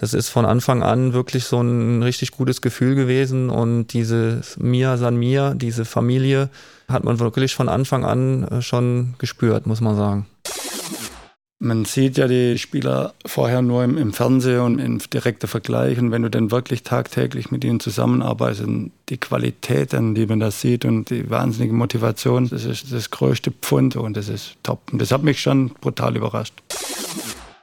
das ist von Anfang an wirklich so ein richtig gutes Gefühl gewesen und diese Mia San Mia, diese Familie, hat man wirklich von Anfang an äh, schon gespürt, muss man sagen. Man sieht ja die Spieler vorher nur im, im Fernsehen und im direkten Vergleich. Und wenn du dann wirklich tagtäglich mit ihnen zusammenarbeitest, die Qualitäten, die man da sieht und die wahnsinnige Motivation, das ist das größte Pfund und das ist top. Und das hat mich schon brutal überrascht.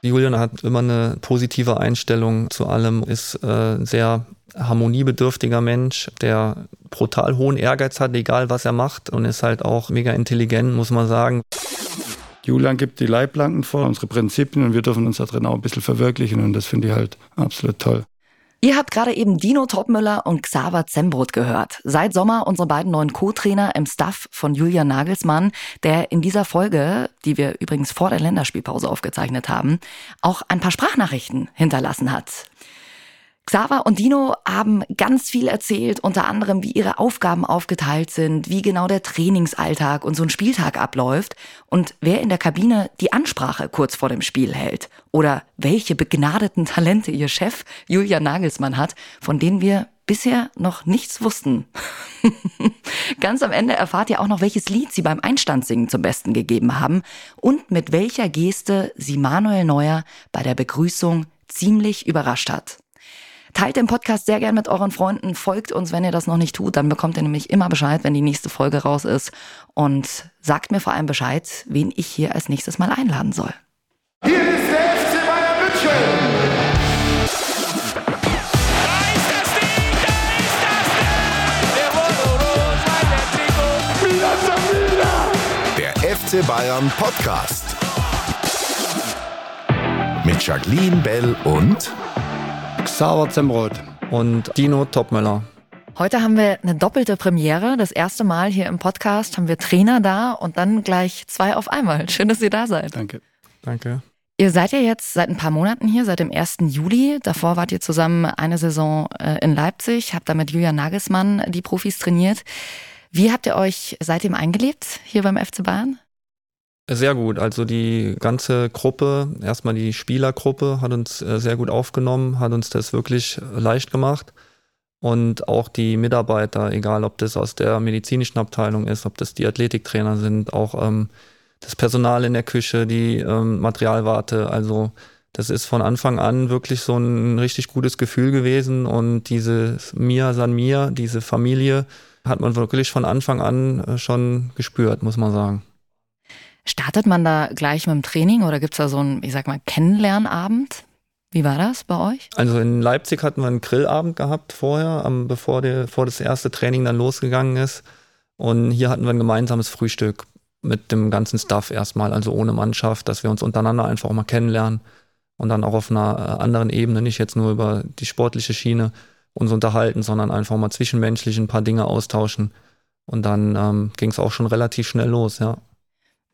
Julian hat immer eine positive Einstellung zu allem, ist äh, ein sehr harmoniebedürftiger Mensch, der brutal hohen Ehrgeiz hat, egal was er macht und ist halt auch mega intelligent, muss man sagen. Julian gibt die Leitplanken vor, unsere Prinzipien und wir dürfen uns da drin auch ein bisschen verwirklichen und das finde ich halt absolut toll. Ihr habt gerade eben Dino Topmüller und Xaver Zembrot gehört. Seit Sommer unsere beiden neuen Co-Trainer im Staff von Julian Nagelsmann, der in dieser Folge, die wir übrigens vor der Länderspielpause aufgezeichnet haben, auch ein paar Sprachnachrichten hinterlassen hat. Xaver und Dino haben ganz viel erzählt, unter anderem, wie ihre Aufgaben aufgeteilt sind, wie genau der Trainingsalltag und so ein Spieltag abläuft und wer in der Kabine die Ansprache kurz vor dem Spiel hält oder welche begnadeten Talente ihr Chef Julian Nagelsmann hat, von denen wir bisher noch nichts wussten. Ganz am Ende erfahrt ihr auch noch, welches Lied sie beim Einstandssingen zum Besten gegeben haben und mit welcher Geste sie Manuel Neuer bei der Begrüßung ziemlich überrascht hat. Teilt den Podcast sehr gern mit euren Freunden, folgt uns, wenn ihr das noch nicht tut, dann bekommt ihr nämlich immer Bescheid, wenn die nächste Folge raus ist und sagt mir vor allem Bescheid, wen ich hier als nächstes mal einladen soll. Hier ist der FC Bayern München. Der FC Bayern Podcast. Mit Jacqueline Bell und Xaver Zemrot. Und Dino Topmüller. Heute haben wir eine doppelte Premiere. Das erste Mal hier im Podcast haben wir Trainer da und dann gleich zwei auf einmal. Schön, dass ihr da seid. Danke. Danke. Ihr seid ja jetzt seit ein paar Monaten hier, seit dem 1. Juli. Davor wart ihr zusammen eine Saison äh, in Leipzig, habt da mit Julian Nagelsmann die Profis trainiert. Wie habt ihr euch seitdem eingelebt hier beim FC Bayern? Sehr gut. Also die ganze Gruppe, erstmal die Spielergruppe, hat uns äh, sehr gut aufgenommen, hat uns das wirklich leicht gemacht. Und auch die Mitarbeiter, egal ob das aus der medizinischen Abteilung ist, ob das die Athletiktrainer sind, auch ähm, das Personal in der Küche, die ähm, Materialwarte. Also das ist von Anfang an wirklich so ein richtig gutes Gefühl gewesen. Und diese Mia San Mia, diese Familie, hat man wirklich von Anfang an äh, schon gespürt, muss man sagen. Startet man da gleich mit dem Training oder gibt es da so einen, ich sag mal, Kennenlernabend? Wie war das bei euch? Also in Leipzig hatten wir einen Grillabend gehabt vorher, bevor, der, bevor das erste Training dann losgegangen ist. Und hier hatten wir ein gemeinsames Frühstück mit dem ganzen Staff erstmal, also ohne Mannschaft, dass wir uns untereinander einfach mal kennenlernen und dann auch auf einer äh, anderen Ebene, nicht jetzt nur über die sportliche Schiene uns unterhalten, sondern einfach mal zwischenmenschlich ein paar Dinge austauschen. Und dann ähm, ging es auch schon relativ schnell los, ja.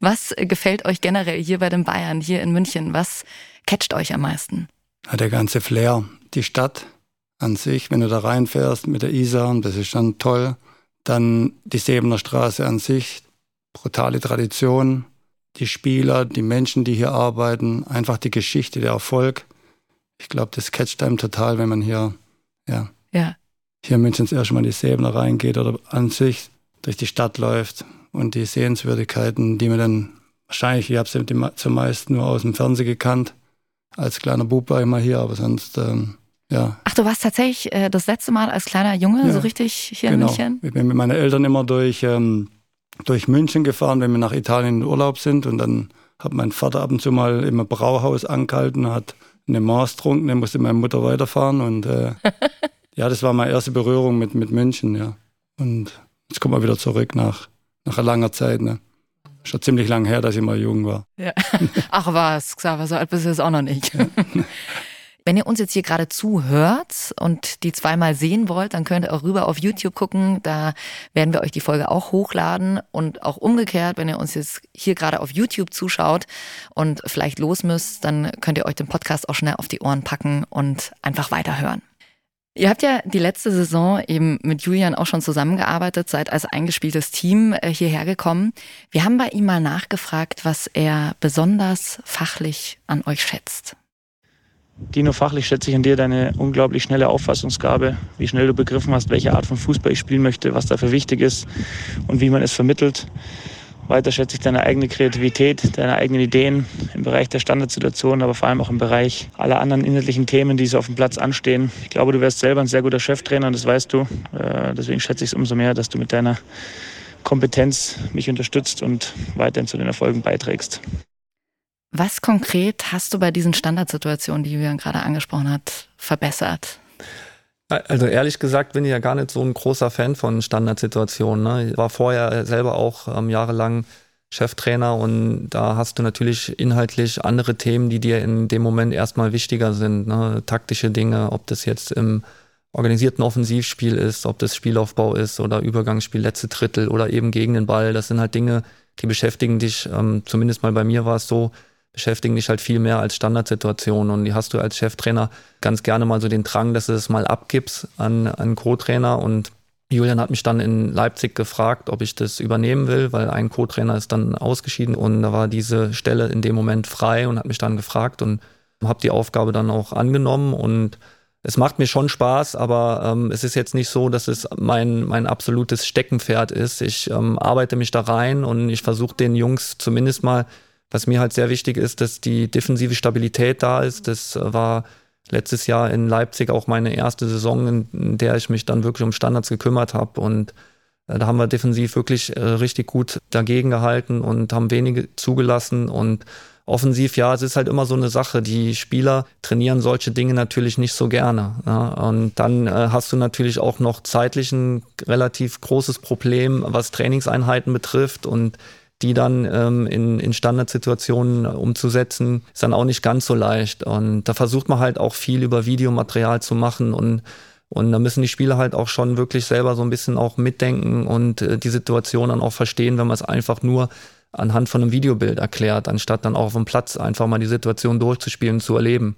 Was gefällt euch generell hier bei den Bayern, hier in München? Was catcht euch am meisten? Ja, der ganze Flair, die Stadt an sich, wenn du da reinfährst mit der Isar, das ist schon toll. Dann die Sebener Straße an sich, brutale Tradition, die Spieler, die Menschen, die hier arbeiten, einfach die Geschichte, der Erfolg. Ich glaube, das catcht einem total, wenn man hier, ja, Ja. hier in München das erste Mal in die Sebener reingeht oder an sich durch die Stadt läuft und die Sehenswürdigkeiten, die mir dann wahrscheinlich, ich habe sie zumeist nur aus dem Fernsehen gekannt. Als kleiner Bub war ich mal hier, aber sonst, ähm, ja. Ach, du warst tatsächlich äh, das letzte Mal als kleiner Junge Ja, so richtig hier genau. in München? Ich bin mit meinen Eltern immer durch, ähm, durch München gefahren, wenn wir nach Italien in Urlaub sind. Und dann hat mein Vater ab und zu mal im Brauhaus angehalten, hat eine Mars getrunken, dann musste meine Mutter weiterfahren. Und äh, ja, das war meine erste Berührung mit, mit München, ja. Und jetzt kommen wir wieder zurück nach, nach einer langer Zeit, ne. Schon ziemlich lang her, dass ich mal jung war. Ja. Ach was, Xaver, so alt bist du jetzt auch noch nicht. Wenn ihr uns jetzt hier gerade zuhört und die zweimal sehen wollt, dann könnt ihr auch rüber auf YouTube gucken. Da werden wir euch die Folge auch hochladen. Und auch umgekehrt, wenn ihr uns jetzt hier gerade auf YouTube zuschaut und vielleicht los müsst, dann könnt ihr euch den Podcast auch schnell auf die Ohren packen und einfach weiterhören. Ihr habt ja die letzte Saison eben mit Julian auch schon zusammengearbeitet, seid als eingespieltes Team äh, hierher gekommen. Wir haben bei ihm mal nachgefragt, was er besonders fachlich an euch schätzt. Dino, fachlich schätze ich an dir deine unglaublich schnelle Auffassungsgabe, wie schnell du begriffen hast, welche Art von Fußball ich spielen möchte, was dafür wichtig ist und wie man es vermittelt. Weiter schätze ich deine eigene Kreativität, deine eigenen Ideen im Bereich der Standardsituation, aber vor allem auch im Bereich aller anderen inhaltlichen Themen, die so auf dem Platz anstehen. Ich glaube, du wärst selber ein sehr guter Cheftrainer das weißt du. Äh, deswegen schätze ich es umso mehr, dass du mit deiner Kompetenz mich unterstützt und weiterhin zu den Erfolgen beiträgst. Was konkret hast du bei diesen Standardsituationen, die Julian gerade angesprochen hat, verbessert? Also ehrlich gesagt bin ich ja gar nicht so ein großer Fan von Standardsituationen. Ne? Ich war vorher selber auch ähm, jahrelang Cheftrainer und da hast du natürlich inhaltlich andere Themen, die dir in dem Moment erstmal wichtiger sind. Ne? Taktische Dinge, ob das jetzt im organisierten Offensivspiel ist, ob das Spielaufbau ist oder Übergangsspiel, letzte Drittel oder eben gegen den Ball. Das sind halt Dinge, die beschäftigen dich, ähm, zumindest mal bei mir war es so, beschäftigen dich halt viel mehr als Standardsituationen und die hast du als Cheftrainer ganz gerne mal so den Drang, dass du es mal abgibst an einen Co-Trainer. Und Julian hat mich dann in Leipzig gefragt, ob ich das übernehmen will, weil ein Co-Trainer ist dann ausgeschieden. Und da war diese Stelle in dem Moment frei und hat mich dann gefragt und habe die Aufgabe dann auch angenommen. Und es macht mir schon Spaß, aber ähm, es ist jetzt nicht so, dass es mein, mein absolutes Steckenpferd ist. Ich ähm, arbeite mich da rein und ich versuche den Jungs zumindest mal was mir halt sehr wichtig ist, dass die defensive Stabilität da ist. Das war letztes Jahr in Leipzig auch meine erste Saison, in der ich mich dann wirklich um Standards gekümmert habe. Und äh, da haben wir defensiv wirklich äh, richtig gut dagegen gehalten und haben wenige zugelassen. Und offensiv, ja, es ist halt immer so eine Sache. Die Spieler trainieren solche Dinge natürlich nicht so gerne. Ja. Und dann äh, hast du natürlich auch noch zeitlich ein relativ großes Problem, was Trainingseinheiten betrifft. Und die dann ähm, in, in Standardsituationen umzusetzen, ist dann auch nicht ganz so leicht. Und da versucht man halt auch viel über Videomaterial zu machen und und da müssen die Spieler halt auch schon wirklich selber so ein bisschen auch mitdenken und äh, die Situation dann auch verstehen, wenn man es einfach nur anhand von einem Videobild erklärt, anstatt dann auch auf dem Platz einfach mal die Situation durchzuspielen, zu erleben.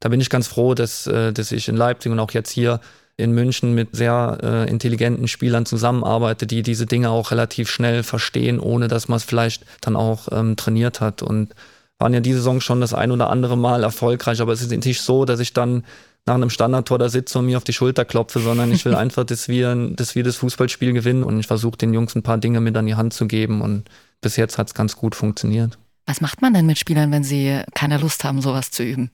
Da bin ich ganz froh, dass, äh, dass ich in Leipzig und auch jetzt hier in München mit sehr äh, intelligenten Spielern zusammenarbeite, die diese Dinge auch relativ schnell verstehen, ohne dass man es vielleicht dann auch ähm, trainiert hat. Und waren ja diese Saison schon das ein oder andere Mal erfolgreich, aber es ist nicht so, dass ich dann nach einem Standardtor da sitze und mir auf die Schulter klopfe, sondern ich will einfach, dass wir, dass wir das Fußballspiel gewinnen und ich versuche den Jungs ein paar Dinge mit an die Hand zu geben und bis jetzt hat es ganz gut funktioniert. Was macht man denn mit Spielern, wenn sie keine Lust haben, sowas zu üben?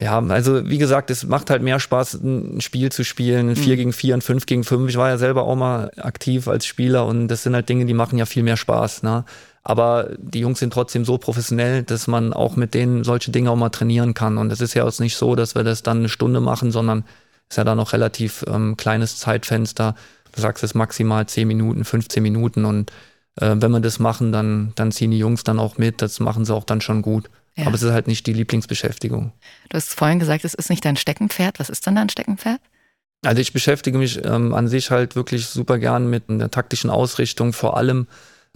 Ja, also wie gesagt, es macht halt mehr Spaß, ein Spiel zu spielen, ein 4 mhm. gegen 4 und 5 gegen 5. Ich war ja selber auch mal aktiv als Spieler und das sind halt Dinge, die machen ja viel mehr Spaß. Ne? Aber die Jungs sind trotzdem so professionell, dass man auch mit denen solche Dinge auch mal trainieren kann. Und es ist ja auch nicht so, dass wir das dann eine Stunde machen, sondern ist ja da noch relativ ähm, kleines Zeitfenster. Du sagst es maximal 10 Minuten, 15 Minuten und äh, wenn wir das machen, dann, dann ziehen die Jungs dann auch mit. Das machen sie auch dann schon gut. Ja. Aber es ist halt nicht die Lieblingsbeschäftigung. Du hast vorhin gesagt, es ist nicht dein Steckenpferd. Was ist denn dein Steckenpferd? Also ich beschäftige mich ähm, an sich halt wirklich super gern mit der taktischen Ausrichtung, vor allem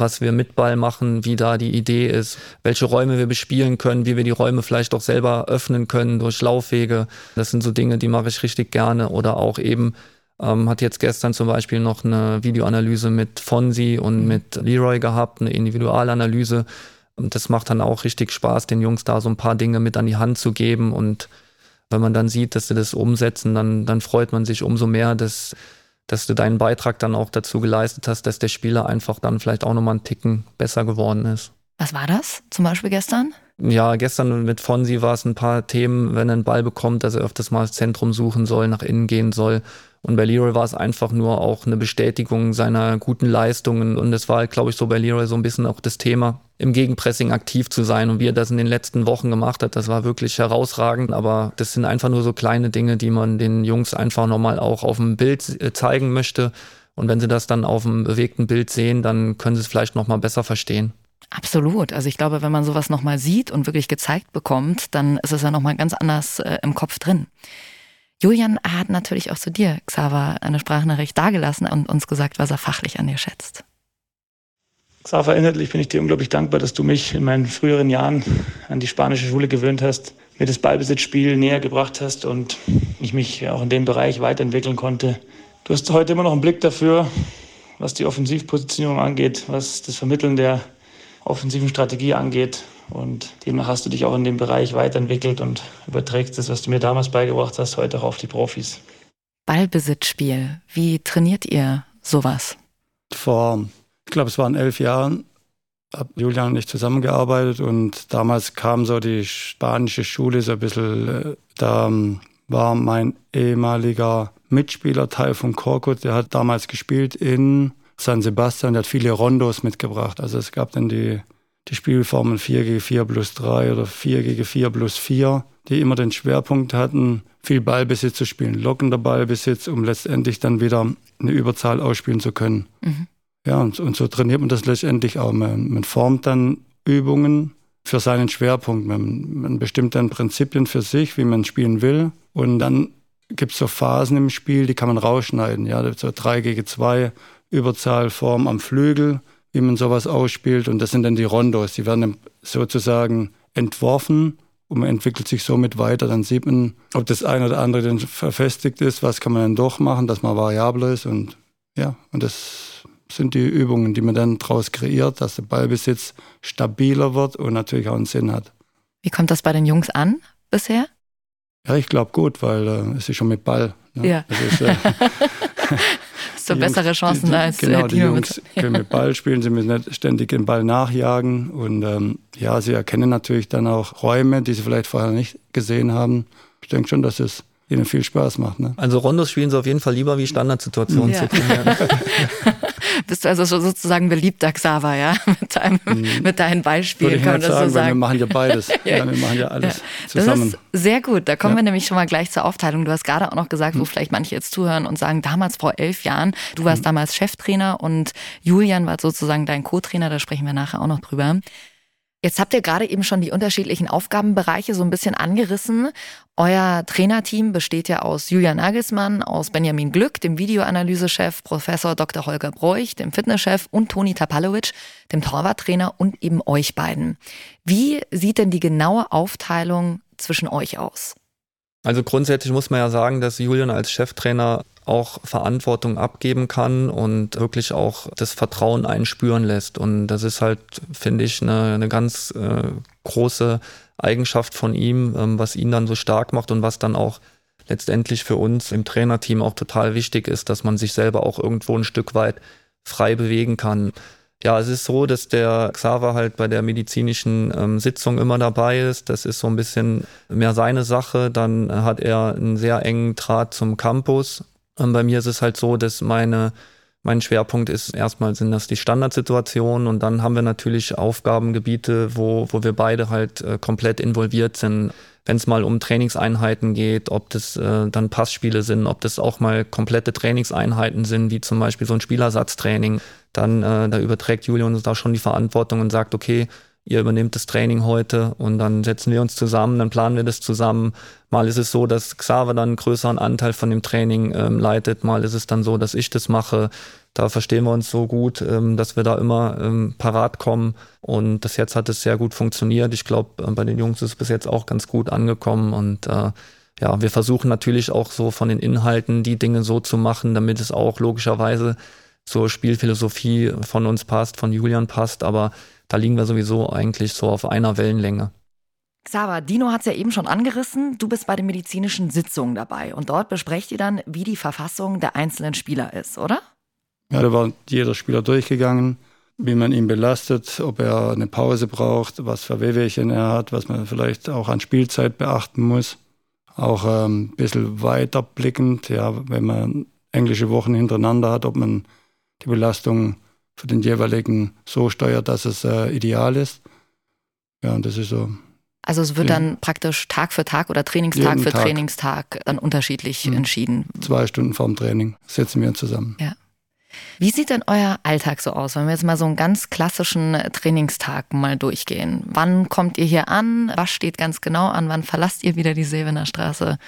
was wir mit Ball machen, wie da die Idee ist, welche Räume wir bespielen können, wie wir die Räume vielleicht auch selber öffnen können durch Laufwege. Das sind so Dinge, die mache ich richtig gerne. Oder auch eben, ähm, hat jetzt gestern zum Beispiel noch eine Videoanalyse mit Fonsi und mhm. mit Leroy gehabt, eine Individualanalyse und das macht dann auch richtig Spaß, den Jungs da so ein paar Dinge mit an die Hand zu geben. Und wenn man dann sieht, dass sie das umsetzen, dann, dann freut man sich umso mehr, dass, dass du deinen Beitrag dann auch dazu geleistet hast, dass der Spieler einfach dann vielleicht auch nochmal einen Ticken besser geworden ist. Was war das zum Beispiel gestern? Ja, gestern mit Fonsi war es ein paar Themen, wenn er einen Ball bekommt, dass er öfters mal das Zentrum suchen soll, nach innen gehen soll. Und bei Leroy war es einfach nur auch eine Bestätigung seiner guten Leistungen. Und es war, glaube ich, so bei Leroy so ein bisschen auch das Thema, im Gegenpressing aktiv zu sein. Und wie er das in den letzten Wochen gemacht hat, das war wirklich herausragend. Aber das sind einfach nur so kleine Dinge, die man den Jungs einfach nochmal auch auf dem Bild äh, zeigen möchte. Und wenn sie das dann auf dem bewegten Bild sehen, dann können sie es vielleicht nochmal besser verstehen. Absolut. Also ich glaube, wenn man sowas nochmal sieht und wirklich gezeigt bekommt, dann ist es ja nochmal ganz anders äh, im Kopf drin. Julian hat natürlich auch zu dir, Xaver, eine Sprachnachricht dargelassen und uns gesagt, was er fachlich an dir schätzt. Xaver, inhaltlich bin ich dir unglaublich dankbar, dass du mich in meinen früheren Jahren an die spanische Schule gewöhnt hast, mir das Ballbesitzspiel näher gebracht hast und ich mich auch in dem Bereich weiterentwickeln konnte. Du hast heute immer noch einen Blick dafür, was die Offensivpositionierung angeht, was das Vermitteln der offensiven Strategie angeht. Und demnach hast du dich auch in dem Bereich weiterentwickelt und überträgst das, was du mir damals beigebracht hast, heute auch auf die Profis. Ballbesitzspiel, wie trainiert ihr sowas? Vor, ich glaube, es waren elf Jahren, habe Julian und ich zusammengearbeitet und damals kam so die spanische Schule so ein bisschen, äh, da ähm, war mein ehemaliger Mitspieler Teil von Korkut, der hat damals gespielt in San Sebastian, der hat viele Rondos mitgebracht. Also es gab dann die, die Spielformen 4 gegen 4 plus 3 oder 4 gegen 4 plus 4, die immer den Schwerpunkt hatten, viel Ballbesitz zu spielen, lockender Ballbesitz, um letztendlich dann wieder eine Überzahl ausspielen zu können. Mhm. Ja, und, und, so trainiert man das letztendlich auch. Man, man formt dann Übungen für seinen Schwerpunkt. Man, man bestimmt dann Prinzipien für sich, wie man spielen will. Und dann gibt es so Phasen im Spiel, die kann man rausschneiden. Ja, so 3 gegen 2, Überzahlform am Flügel, wie man sowas ausspielt. Und das sind dann die Rondos. Die werden sozusagen entworfen und man entwickelt sich somit weiter. Dann sieht man, ob das eine oder andere dann verfestigt ist, was kann man dann doch machen, dass man variabler ist. Und ja, und das sind die Übungen, die man dann daraus kreiert, dass der Ballbesitz stabiler wird und natürlich auch einen Sinn hat. Wie kommt das bei den Jungs an bisher? Ja, ich glaube gut, weil äh, es ist schon mit Ball. Ne? Ja. Ist, äh, Hast du bessere Chancen die, die, als Genau, die Jungs können mit Ball spielen, sie müssen nicht ständig den Ball nachjagen. Und ähm, ja, sie erkennen natürlich dann auch Räume, die sie vielleicht vorher nicht gesehen haben. Ich denke schon, dass es ihnen viel Spaß macht. Ne? Also Rondos spielen sie auf jeden Fall lieber wie Standardsituationen ja. zu trainieren. Bist du also sozusagen beliebter Xaver, ja? Mit, deinem, mhm. mit deinen Beispielen, Würde ich kann man sagen, so sagen. wir machen ja beides. ja. wir machen ja alles ja. zusammen. Das ist sehr gut. Da kommen wir nämlich schon mal gleich zur Aufteilung. Du hast gerade auch noch gesagt, wo mhm. vielleicht manche jetzt zuhören und sagen, damals vor elf Jahren, du warst mhm. damals Cheftrainer und Julian war sozusagen dein Co-Trainer, da sprechen wir nachher auch noch drüber. Jetzt habt ihr gerade eben schon die unterschiedlichen Aufgabenbereiche so ein bisschen angerissen. Euer Trainerteam besteht ja aus Julian Nagelsmann, aus Benjamin Glück, dem Videoanalysechef, Professor Dr. Holger Bräuch, dem Fitnesschef und Toni Tapalovic, dem Torwarttrainer und eben euch beiden. Wie sieht denn die genaue Aufteilung zwischen euch aus? Also grundsätzlich muss man ja sagen, dass Julian als Cheftrainer auch Verantwortung abgeben kann und wirklich auch das Vertrauen einspüren lässt. Und das ist halt, finde ich, eine, eine ganz äh, große Eigenschaft von ihm, ähm, was ihn dann so stark macht und was dann auch letztendlich für uns im Trainerteam auch total wichtig ist, dass man sich selber auch irgendwo ein Stück weit frei bewegen kann. Ja, es ist so, dass der Xaver halt bei der medizinischen ähm, Sitzung immer dabei ist. Das ist so ein bisschen mehr seine Sache. Dann hat er einen sehr engen Draht zum Campus und bei mir ist es halt so, dass meine, mein Schwerpunkt ist, erstmal sind das die Standardsituationen und dann haben wir natürlich Aufgabengebiete, wo, wo wir beide halt äh, komplett involviert sind. Wenn es mal um Trainingseinheiten geht, ob das äh, dann Passspiele sind, ob das auch mal komplette Trainingseinheiten sind, wie zum Beispiel so ein Spielersatztraining, dann äh, da überträgt Julian uns da schon die Verantwortung und sagt, okay, ihr übernehmt das Training heute und dann setzen wir uns zusammen, dann planen wir das zusammen. Mal ist es so, dass Xaver dann einen größeren Anteil von dem Training ähm, leitet, mal ist es dann so, dass ich das mache. Da verstehen wir uns so gut, ähm, dass wir da immer ähm, parat kommen und bis jetzt hat es sehr gut funktioniert. Ich glaube, äh, bei den Jungs ist es bis jetzt auch ganz gut angekommen und äh, ja, wir versuchen natürlich auch so von den Inhalten die Dinge so zu machen, damit es auch logischerweise zur Spielphilosophie von uns passt, von Julian passt, aber da liegen wir sowieso eigentlich so auf einer Wellenlänge. Xaver, Dino hat es ja eben schon angerissen. Du bist bei den medizinischen Sitzungen dabei und dort besprecht ihr dann, wie die Verfassung der einzelnen Spieler ist, oder? Ja, da war jeder Spieler durchgegangen, wie man ihn belastet, ob er eine Pause braucht, was für Wehwehchen er hat, was man vielleicht auch an Spielzeit beachten muss. Auch ähm, ein bisschen weiterblickend, ja, wenn man englische Wochen hintereinander hat, ob man die Belastung für den jeweiligen so steuert, dass es äh, ideal ist. Ja, und das ist so. Also es wird ja. dann praktisch Tag für Tag oder Trainingstag für Tag. Trainingstag dann unterschiedlich mhm. entschieden. Zwei Stunden vorm Training setzen wir uns zusammen. Ja. Wie sieht denn euer Alltag so aus, wenn wir jetzt mal so einen ganz klassischen Trainingstag mal durchgehen? Wann kommt ihr hier an? Was steht ganz genau an? Wann verlasst ihr wieder die Sevener Straße?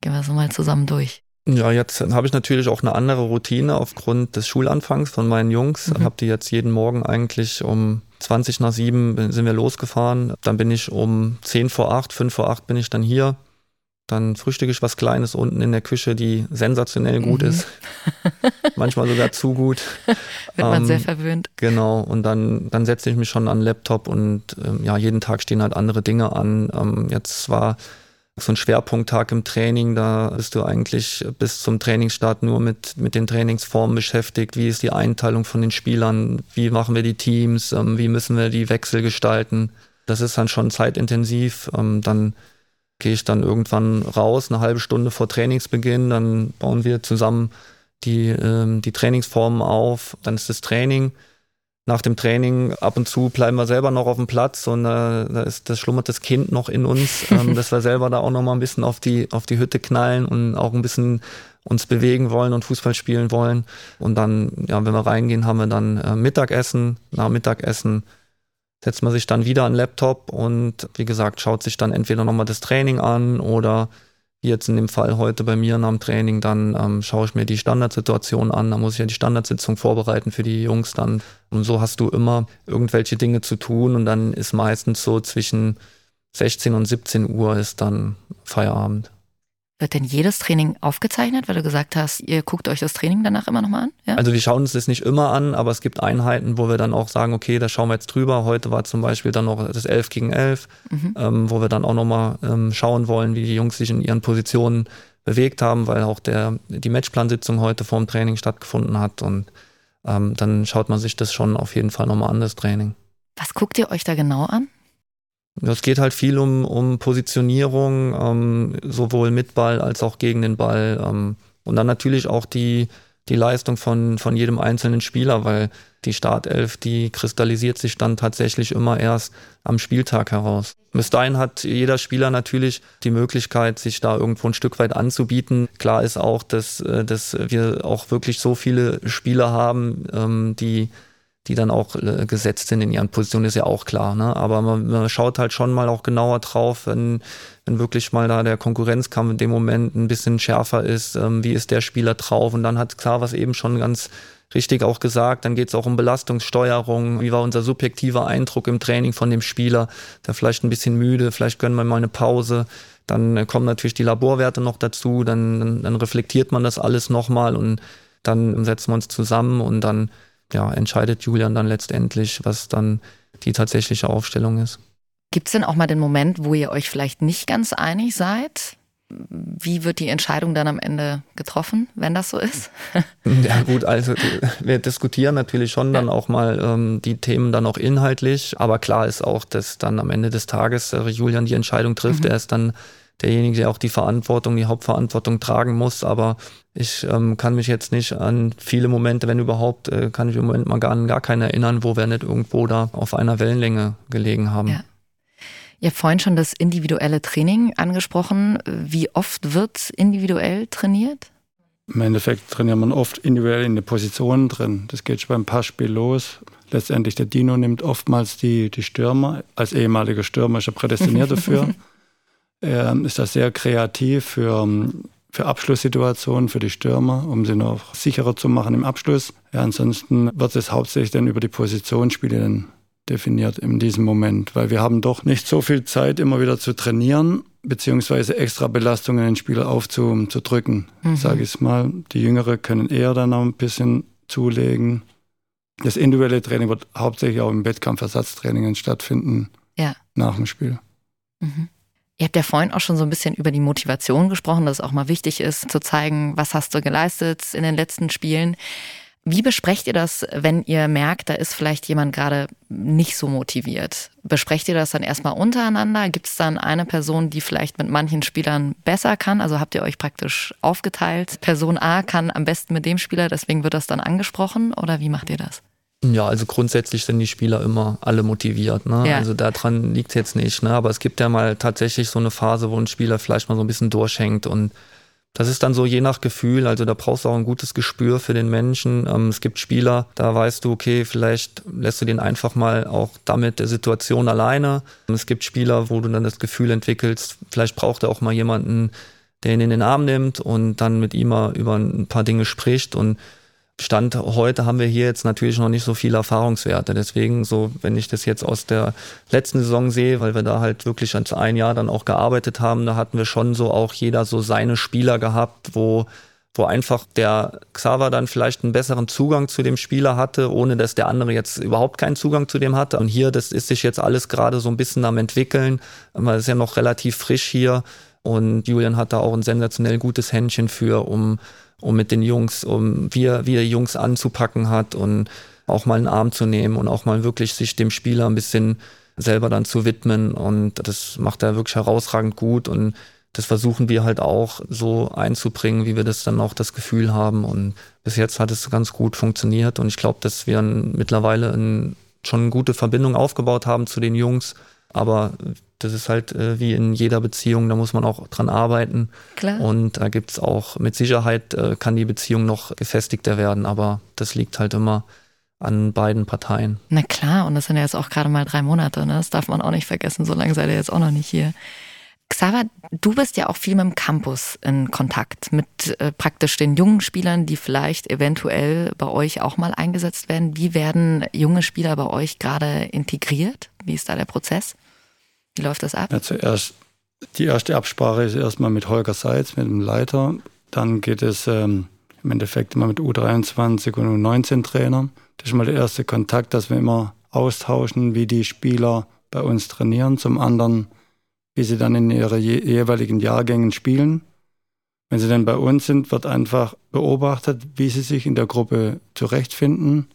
Gehen wir so mal zusammen durch. Ja, jetzt habe ich natürlich auch eine andere Routine aufgrund des Schulanfangs von meinen Jungs. Mhm. Habe die jetzt jeden Morgen eigentlich um 20 nach 7 sind wir losgefahren. Dann bin ich um 10 vor 8, 5 vor 8 bin ich dann hier. Dann frühstücke ich was Kleines unten in der Küche, die sensationell gut mhm. ist. Manchmal sogar zu gut. Wird man sehr ähm, verwöhnt. Genau. Und dann, dann setze ich mich schon an den Laptop und ähm, ja, jeden Tag stehen halt andere Dinge an. Ähm, jetzt war so ein Schwerpunkttag im Training, da bist du eigentlich bis zum Trainingsstart nur mit, mit den Trainingsformen beschäftigt. Wie ist die Einteilung von den Spielern? Wie machen wir die Teams? Ähm, wie müssen wir die Wechsel gestalten? Das ist dann schon zeitintensiv. Ähm, dann gehe ich dann irgendwann raus, eine halbe Stunde vor Trainingsbeginn, dann bauen wir zusammen die, ähm, die Trainingsformen auf, dann ist das Training. Nach dem Training ab und zu bleiben wir selber noch auf dem Platz und äh, da ist das schlummert das Kind noch in uns, ähm, dass wir selber da auch noch mal ein bisschen auf die, auf die Hütte knallen und auch ein bisschen uns bewegen wollen und Fußball spielen wollen. Und dann, ja, wenn wir reingehen, haben wir dann äh, Mittagessen. Nach Mittagessen setzt man sich dann wieder an den Laptop und wie gesagt, schaut sich dann entweder nochmal das Training an oder jetzt in dem Fall heute bei mir nach dem Training, dann ähm, schaue ich mir die Standardsituation an, da muss ich ja die Standardsitzung vorbereiten für die Jungs dann. Und so hast du immer irgendwelche Dinge zu tun und dann ist meistens so zwischen 16 und 17 Uhr ist dann Feierabend. Wird denn jedes Training aufgezeichnet, weil du gesagt hast, ihr guckt euch das Training danach immer nochmal an? Ja? Also wir schauen uns das nicht immer an, aber es gibt Einheiten, wo wir dann auch sagen, okay, da schauen wir jetzt drüber. Heute war zum Beispiel dann noch das 11 gegen 11, mhm. ähm, wo wir dann auch nochmal ähm, schauen wollen, wie die Jungs sich in ihren Positionen bewegt haben, weil auch der, die Matchplansitzung heute vorm Training stattgefunden hat. Und ähm, dann schaut man sich das schon auf jeden Fall nochmal an, das Training. Was guckt ihr euch da genau an? Es geht halt viel um, um Positionierung, ähm, sowohl mit Ball als auch gegen den Ball. Ähm, und dann natürlich auch die, die Leistung von, von jedem einzelnen Spieler, weil die Startelf, die kristallisiert sich dann tatsächlich immer erst am Spieltag heraus. Bis dahin hat jeder Spieler natürlich die Möglichkeit, sich da irgendwo ein Stück weit anzubieten. Klar ist auch, dass, äh, dass wir auch wirklich so viele Spieler haben, ähm, die die dann auch äh, gesetzt sind in ihren Positionen, ist ja auch klar. Ne? Aber man, man, schaut halt schon mal auch genauer drauf, wenn, wenn wirklich mal da der Konkurrenzkampf in dem Moment ein bisschen schärfer ist, ähm, wie ist der Spieler drauf. Und dann hat was eben schon ganz richtig auch gesagt, dann geht es auch um Belastungssteuerung, wie war unser subjektiver Eindruck im Training von dem Spieler, der vielleicht ein bisschen müde, vielleicht gönnen wir mal eine Pause. Dann äh, kommen natürlich die Laborwerte noch dazu, dann, dann reflektiert man das alles nochmal und dann setzen wir uns zusammen und dann ja, entscheidet Julian dann letztendlich, was dann die tatsächliche Aufstellung ist. Gibt es denn auch mal den Moment, wo ihr euch vielleicht nicht ganz einig seid? Wie wird die Entscheidung dann am Ende getroffen, wenn das so ist? Ja gut, also wir diskutieren natürlich schon dann auch mal ähm, die Themen dann auch inhaltlich, aber klar ist auch, dass dann am Ende des Tages äh, Julian die Entscheidung trifft. Mhm. Er ist dann derjenige, der auch die Verantwortung, die Hauptverantwortung tragen muss. Aber ich ähm, kann mich jetzt nicht an viele Momente, wenn überhaupt, äh, kann ich im Moment mal gar, gar keinen erinnern, wo wir nicht irgendwo da auf einer Wellenlänge gelegen haben. Ja. Ihr habt vorhin schon das individuelle Training angesprochen. Wie oft wird individuell trainiert? Im Endeffekt trainiert man oft individuell in den Positionen drin. Das geht schon beim Passspiel los. Letztendlich der Dino nimmt oftmals die, die Stürmer. Als ehemaliger Stürmer ist er prädestiniert dafür. Er ist da sehr kreativ für, für Abschlusssituationen, für die Stürmer, um sie noch sicherer zu machen im Abschluss. Ja, ansonsten wird es hauptsächlich dann über die Positionsspiele dann definiert in diesem Moment, weil wir haben doch nicht so viel Zeit, immer wieder zu trainieren, beziehungsweise extra Belastungen in den Spieler aufzudrücken, mhm. sage ich mal. Die Jüngere können eher dann noch ein bisschen zulegen. Das individuelle Training wird hauptsächlich auch im Wettkampfersatztrainingen stattfinden, ja. nach dem Spiel. Mhm. Ihr habt ja vorhin auch schon so ein bisschen über die Motivation gesprochen, dass es auch mal wichtig ist, zu zeigen, was hast du geleistet in den letzten Spielen. Wie besprecht ihr das, wenn ihr merkt, da ist vielleicht jemand gerade nicht so motiviert? Besprecht ihr das dann erstmal untereinander? Gibt es dann eine Person, die vielleicht mit manchen Spielern besser kann? Also habt ihr euch praktisch aufgeteilt? Person A kann am besten mit dem Spieler, deswegen wird das dann angesprochen? Oder wie macht ihr das? Ja, also grundsätzlich sind die Spieler immer alle motiviert. Ne? Ja. Also daran liegt es jetzt nicht. Ne? Aber es gibt ja mal tatsächlich so eine Phase, wo ein Spieler vielleicht mal so ein bisschen durchhängt und das ist dann so je nach Gefühl, also da brauchst du auch ein gutes Gespür für den Menschen. Ähm, es gibt Spieler, da weißt du, okay, vielleicht lässt du den einfach mal auch damit der Situation alleine. Es gibt Spieler, wo du dann das Gefühl entwickelst, vielleicht braucht er auch mal jemanden, der ihn in den Arm nimmt und dann mit ihm mal über ein paar Dinge spricht und Stand heute haben wir hier jetzt natürlich noch nicht so viele Erfahrungswerte. Deswegen, so, wenn ich das jetzt aus der letzten Saison sehe, weil wir da halt wirklich als ein Jahr dann auch gearbeitet haben, da hatten wir schon so auch jeder so seine Spieler gehabt, wo wo einfach der Xaver dann vielleicht einen besseren Zugang zu dem Spieler hatte, ohne dass der andere jetzt überhaupt keinen Zugang zu dem hatte. Und hier, das ist sich jetzt alles gerade so ein bisschen am entwickeln. Man ist ja noch relativ frisch hier und Julian hat da auch ein sensationell gutes Händchen für, um um mit den Jungs, um wie er, wie er Jungs anzupacken hat und auch mal einen Arm zu nehmen und auch mal wirklich sich dem Spieler ein bisschen selber dann zu widmen. Und das macht er wirklich herausragend gut. Und das versuchen wir halt auch so einzubringen, wie wir das dann auch das Gefühl haben. Und bis jetzt hat es ganz gut funktioniert. Und ich glaube, dass wir mittlerweile ein, schon eine gute Verbindung aufgebaut haben zu den Jungs. Aber das ist halt äh, wie in jeder Beziehung, da muss man auch dran arbeiten. Klar. Und da gibt's auch, mit Sicherheit äh, kann die Beziehung noch gefestigter werden, aber das liegt halt immer an beiden Parteien. Na klar, und das sind ja jetzt auch gerade mal drei Monate, ne? das darf man auch nicht vergessen, so lange seid ihr jetzt auch noch nicht hier. Xaver, du bist ja auch viel mit dem Campus in Kontakt, mit äh, praktisch den jungen Spielern, die vielleicht eventuell bei euch auch mal eingesetzt werden. Wie werden junge Spieler bei euch gerade integriert? Wie ist da der Prozess? Wie läuft das ab? Ja, zuerst, die erste Absprache ist erstmal mit Holger Seitz, mit dem Leiter. Dann geht es ähm, im Endeffekt immer mit U23 und U19-Trainern. Das ist mal der erste Kontakt, dass wir immer austauschen, wie die Spieler bei uns trainieren. Zum anderen, wie sie dann in ihren je jeweiligen Jahrgängen spielen. Wenn sie dann bei uns sind, wird einfach beobachtet, wie sie sich in der Gruppe zurechtfinden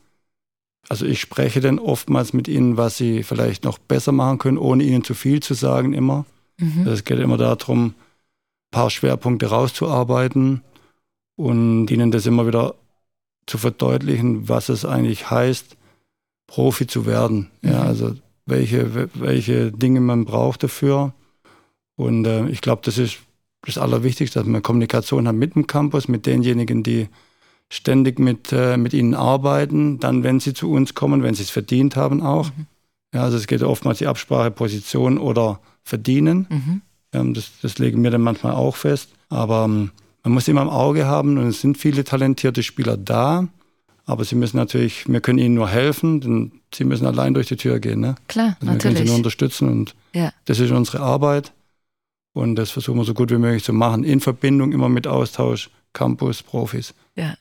also ich spreche dann oftmals mit ihnen, was sie vielleicht noch besser machen können, ohne ihnen zu viel zu sagen immer. Mhm. Also es geht immer darum, ein paar Schwerpunkte rauszuarbeiten und ihnen das immer wieder zu verdeutlichen, was es eigentlich heißt, Profi zu werden. Mhm. Ja, also welche, welche Dinge man braucht dafür. Und äh, ich glaube, das ist das Allerwichtigste, dass man Kommunikation hat mit dem Campus, mit denjenigen, die ständig mit, äh, mit ihnen arbeiten, dann, wenn sie zu uns kommen, wenn sie es verdient haben auch. Mhm. Ja, also es geht oftmals die Absprache Position oder Verdienen. Mhm. Ähm, das, das legen wir dann manchmal auch fest. Aber ähm, man muss immer im Auge haben und es sind viele talentierte Spieler da. Aber sie müssen natürlich, wir können ihnen nur helfen, denn sie müssen allein durch die Tür gehen. Ne? Klar, also natürlich. Wir können sie nur unterstützen und ja. das ist unsere Arbeit. Und das versuchen wir so gut wie möglich zu machen, in Verbindung immer mit Austausch, Campus, Profis. Ja.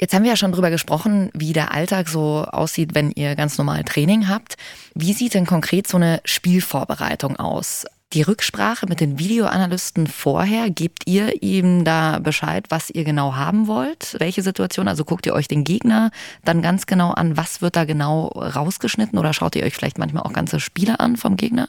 Jetzt haben wir ja schon drüber gesprochen, wie der Alltag so aussieht, wenn ihr ganz normal Training habt. Wie sieht denn konkret so eine Spielvorbereitung aus? Die Rücksprache mit den Videoanalysten vorher, gebt ihr ihm da Bescheid, was ihr genau haben wollt? Welche Situation? Also guckt ihr euch den Gegner dann ganz genau an, was wird da genau rausgeschnitten oder schaut ihr euch vielleicht manchmal auch ganze Spiele an vom Gegner?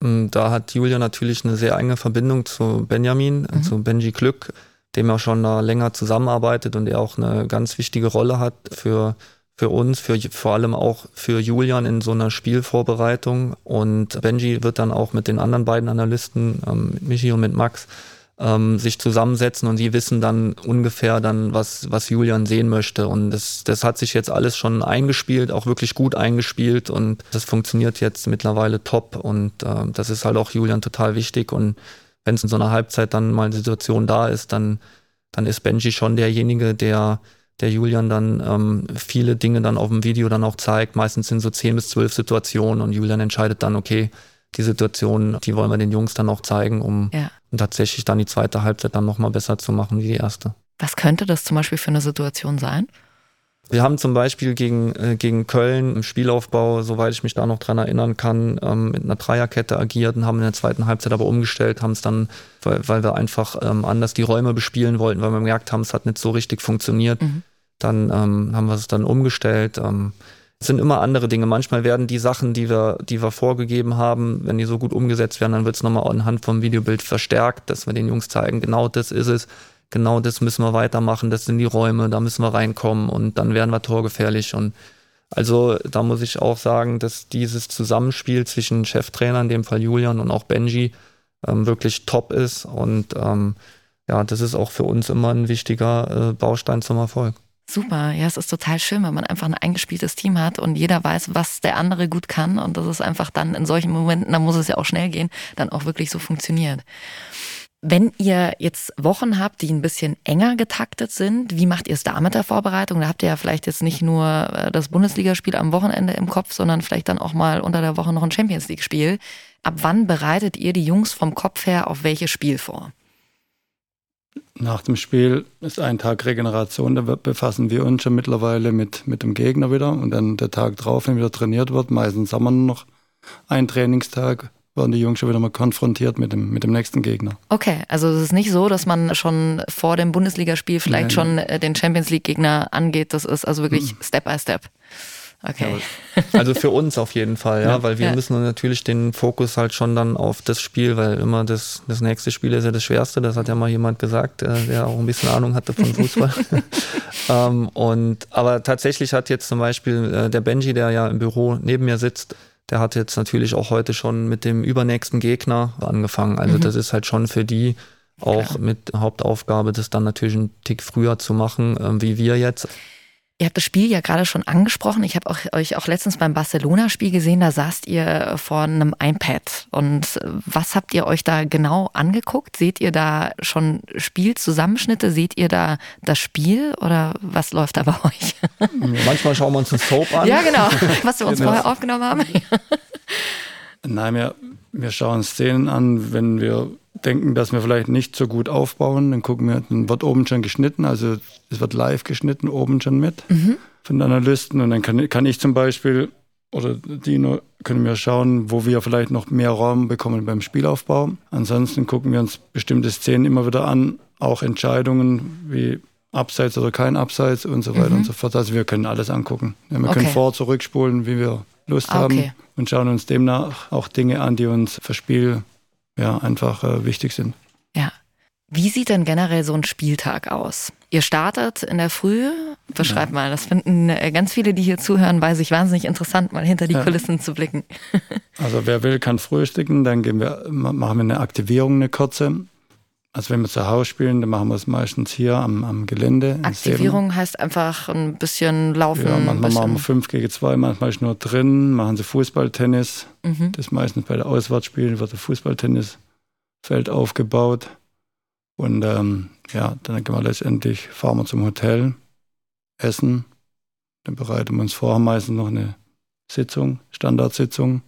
Mm, da hat Julia natürlich eine sehr enge Verbindung zu Benjamin, mhm. zu Benji Glück dem er schon länger zusammenarbeitet und er auch eine ganz wichtige Rolle hat für, für uns, für, vor allem auch für Julian in so einer Spielvorbereitung. Und Benji wird dann auch mit den anderen beiden Analysten, ähm, mit Michi und mit Max, ähm, sich zusammensetzen und die wissen dann ungefähr dann, was, was Julian sehen möchte. Und das, das hat sich jetzt alles schon eingespielt, auch wirklich gut eingespielt und das funktioniert jetzt mittlerweile top und äh, das ist halt auch Julian total wichtig und wenn es in so einer Halbzeit dann mal eine Situation da ist, dann, dann ist Benji schon derjenige, der, der Julian dann ähm, viele Dinge dann auf dem Video dann auch zeigt. Meistens sind so zehn bis zwölf Situationen und Julian entscheidet dann, okay, die Situation, die wollen wir den Jungs dann auch zeigen, um ja. tatsächlich dann die zweite Halbzeit dann nochmal besser zu machen wie die erste. Was könnte das zum Beispiel für eine Situation sein? Wir haben zum Beispiel gegen, äh, gegen Köln im Spielaufbau, soweit ich mich da noch dran erinnern kann, ähm, mit einer Dreierkette agiert und haben in der zweiten Halbzeit aber umgestellt, haben es dann, weil, weil wir einfach ähm, anders die Räume bespielen wollten, weil wir gemerkt haben, es hat nicht so richtig funktioniert. Mhm. Dann ähm, haben wir es dann umgestellt. Ähm, es sind immer andere Dinge. Manchmal werden die Sachen, die wir, die wir vorgegeben haben, wenn die so gut umgesetzt werden, dann wird es nochmal anhand vom Videobild verstärkt, dass wir den Jungs zeigen, genau das ist es genau das müssen wir weitermachen, das sind die Räume, da müssen wir reinkommen und dann werden wir torgefährlich. Und also da muss ich auch sagen, dass dieses Zusammenspiel zwischen Cheftrainer, in dem Fall Julian und auch Benji, ähm, wirklich top ist. Und ähm, ja, das ist auch für uns immer ein wichtiger äh, Baustein zum Erfolg. Super, ja, es ist total schön, wenn man einfach ein eingespieltes Team hat und jeder weiß, was der andere gut kann und das ist einfach dann in solchen Momenten, da muss es ja auch schnell gehen, dann auch wirklich so funktioniert. Wenn ihr jetzt Wochen habt, die ein bisschen enger getaktet sind, wie macht ihr es da mit der Vorbereitung? Da habt ihr ja vielleicht jetzt nicht nur äh, das Bundesligaspiel am Wochenende im Kopf, sondern vielleicht dann auch mal unter der Woche noch ein Champions League-Spiel. Ab wann bereitet ihr die Jungs vom Kopf her auf welches Spiel vor? Nach dem Spiel ist ein Tag Regeneration, da befassen wir uns schon mittlerweile mit, mit dem Gegner wieder und dann der Tag drauf, wenn wieder trainiert wird, meistens haben wir noch einen Trainingstag, werden die Jungs schon wieder mal konfrontiert mit dem, mit dem nächsten Gegner. Okay, also es ist nicht so, dass man schon vor dem Bundesligaspiel vielleicht Nein. schon äh, den Champions League-Gegner angeht. Das ist also wirklich hm. Step by Step. Okay. Also für uns auf jeden Fall, ja, ja. weil wir ja. müssen natürlich den Fokus halt schon dann auf das Spiel, weil immer das, das nächste Spiel ist ja das Schwerste, das hat ja mal jemand gesagt, äh, der auch ein bisschen Ahnung hatte von Fußball. ähm, und aber tatsächlich hat jetzt zum Beispiel äh, der Benji, der ja im Büro neben mir sitzt, der hat jetzt natürlich auch heute schon mit dem übernächsten Gegner angefangen. Also mhm. das ist halt schon für die auch Klar. mit Hauptaufgabe, das dann natürlich einen Tick früher zu machen, äh, wie wir jetzt. Ihr habt das Spiel ja gerade schon angesprochen. Ich habe euch auch letztens beim Barcelona-Spiel gesehen, da saßt ihr vor einem iPad. Und was habt ihr euch da genau angeguckt? Seht ihr da schon Spielzusammenschnitte? Seht ihr da das Spiel oder was läuft da bei euch? Manchmal schauen wir uns ein Soap an. Ja, genau, was wir uns genau. vorher aufgenommen haben. Nein, wir, wir schauen Szenen an, wenn wir denken, dass wir vielleicht nicht so gut aufbauen, dann gucken wir, dann wird oben schon geschnitten, also es wird live geschnitten, oben schon mit mhm. von den Analysten und dann kann, kann ich zum Beispiel oder Dino können wir schauen, wo wir vielleicht noch mehr Raum bekommen beim Spielaufbau. Ansonsten gucken wir uns bestimmte Szenen immer wieder an, auch Entscheidungen wie Abseits oder kein Abseits und so weiter mhm. und so fort. Also wir können alles angucken. Ja, wir okay. können vor, zurückspulen, wie wir Lust ah, okay. haben und schauen uns demnach auch Dinge an, die uns für Spiel ja, einfach äh, wichtig sind. Ja. Wie sieht denn generell so ein Spieltag aus? Ihr startet in der Früh, beschreibt ja. mal, das finden äh, ganz viele, die hier zuhören, bei sich wahnsinnig interessant, mal hinter die ja. Kulissen zu blicken. also wer will, kann frühstücken, dann wir, machen wir eine Aktivierung, eine kurze. Also wenn wir zu Hause spielen, dann machen wir es meistens hier am, am Gelände. Aktivierung heißt einfach ein bisschen laufen. Ja, manchmal machen wir 5 gegen 2, manchmal ist nur drin, machen sie Fußball, Tennis. Mhm. Das meistens bei der Auswärtsspielen wird der Fußball-Tennisfeld aufgebaut. Und ähm, ja, dann gehen wir letztendlich, fahren wir zum Hotel, essen, dann bereiten wir uns vor, meistens noch eine Sitzung, Standardsitzung.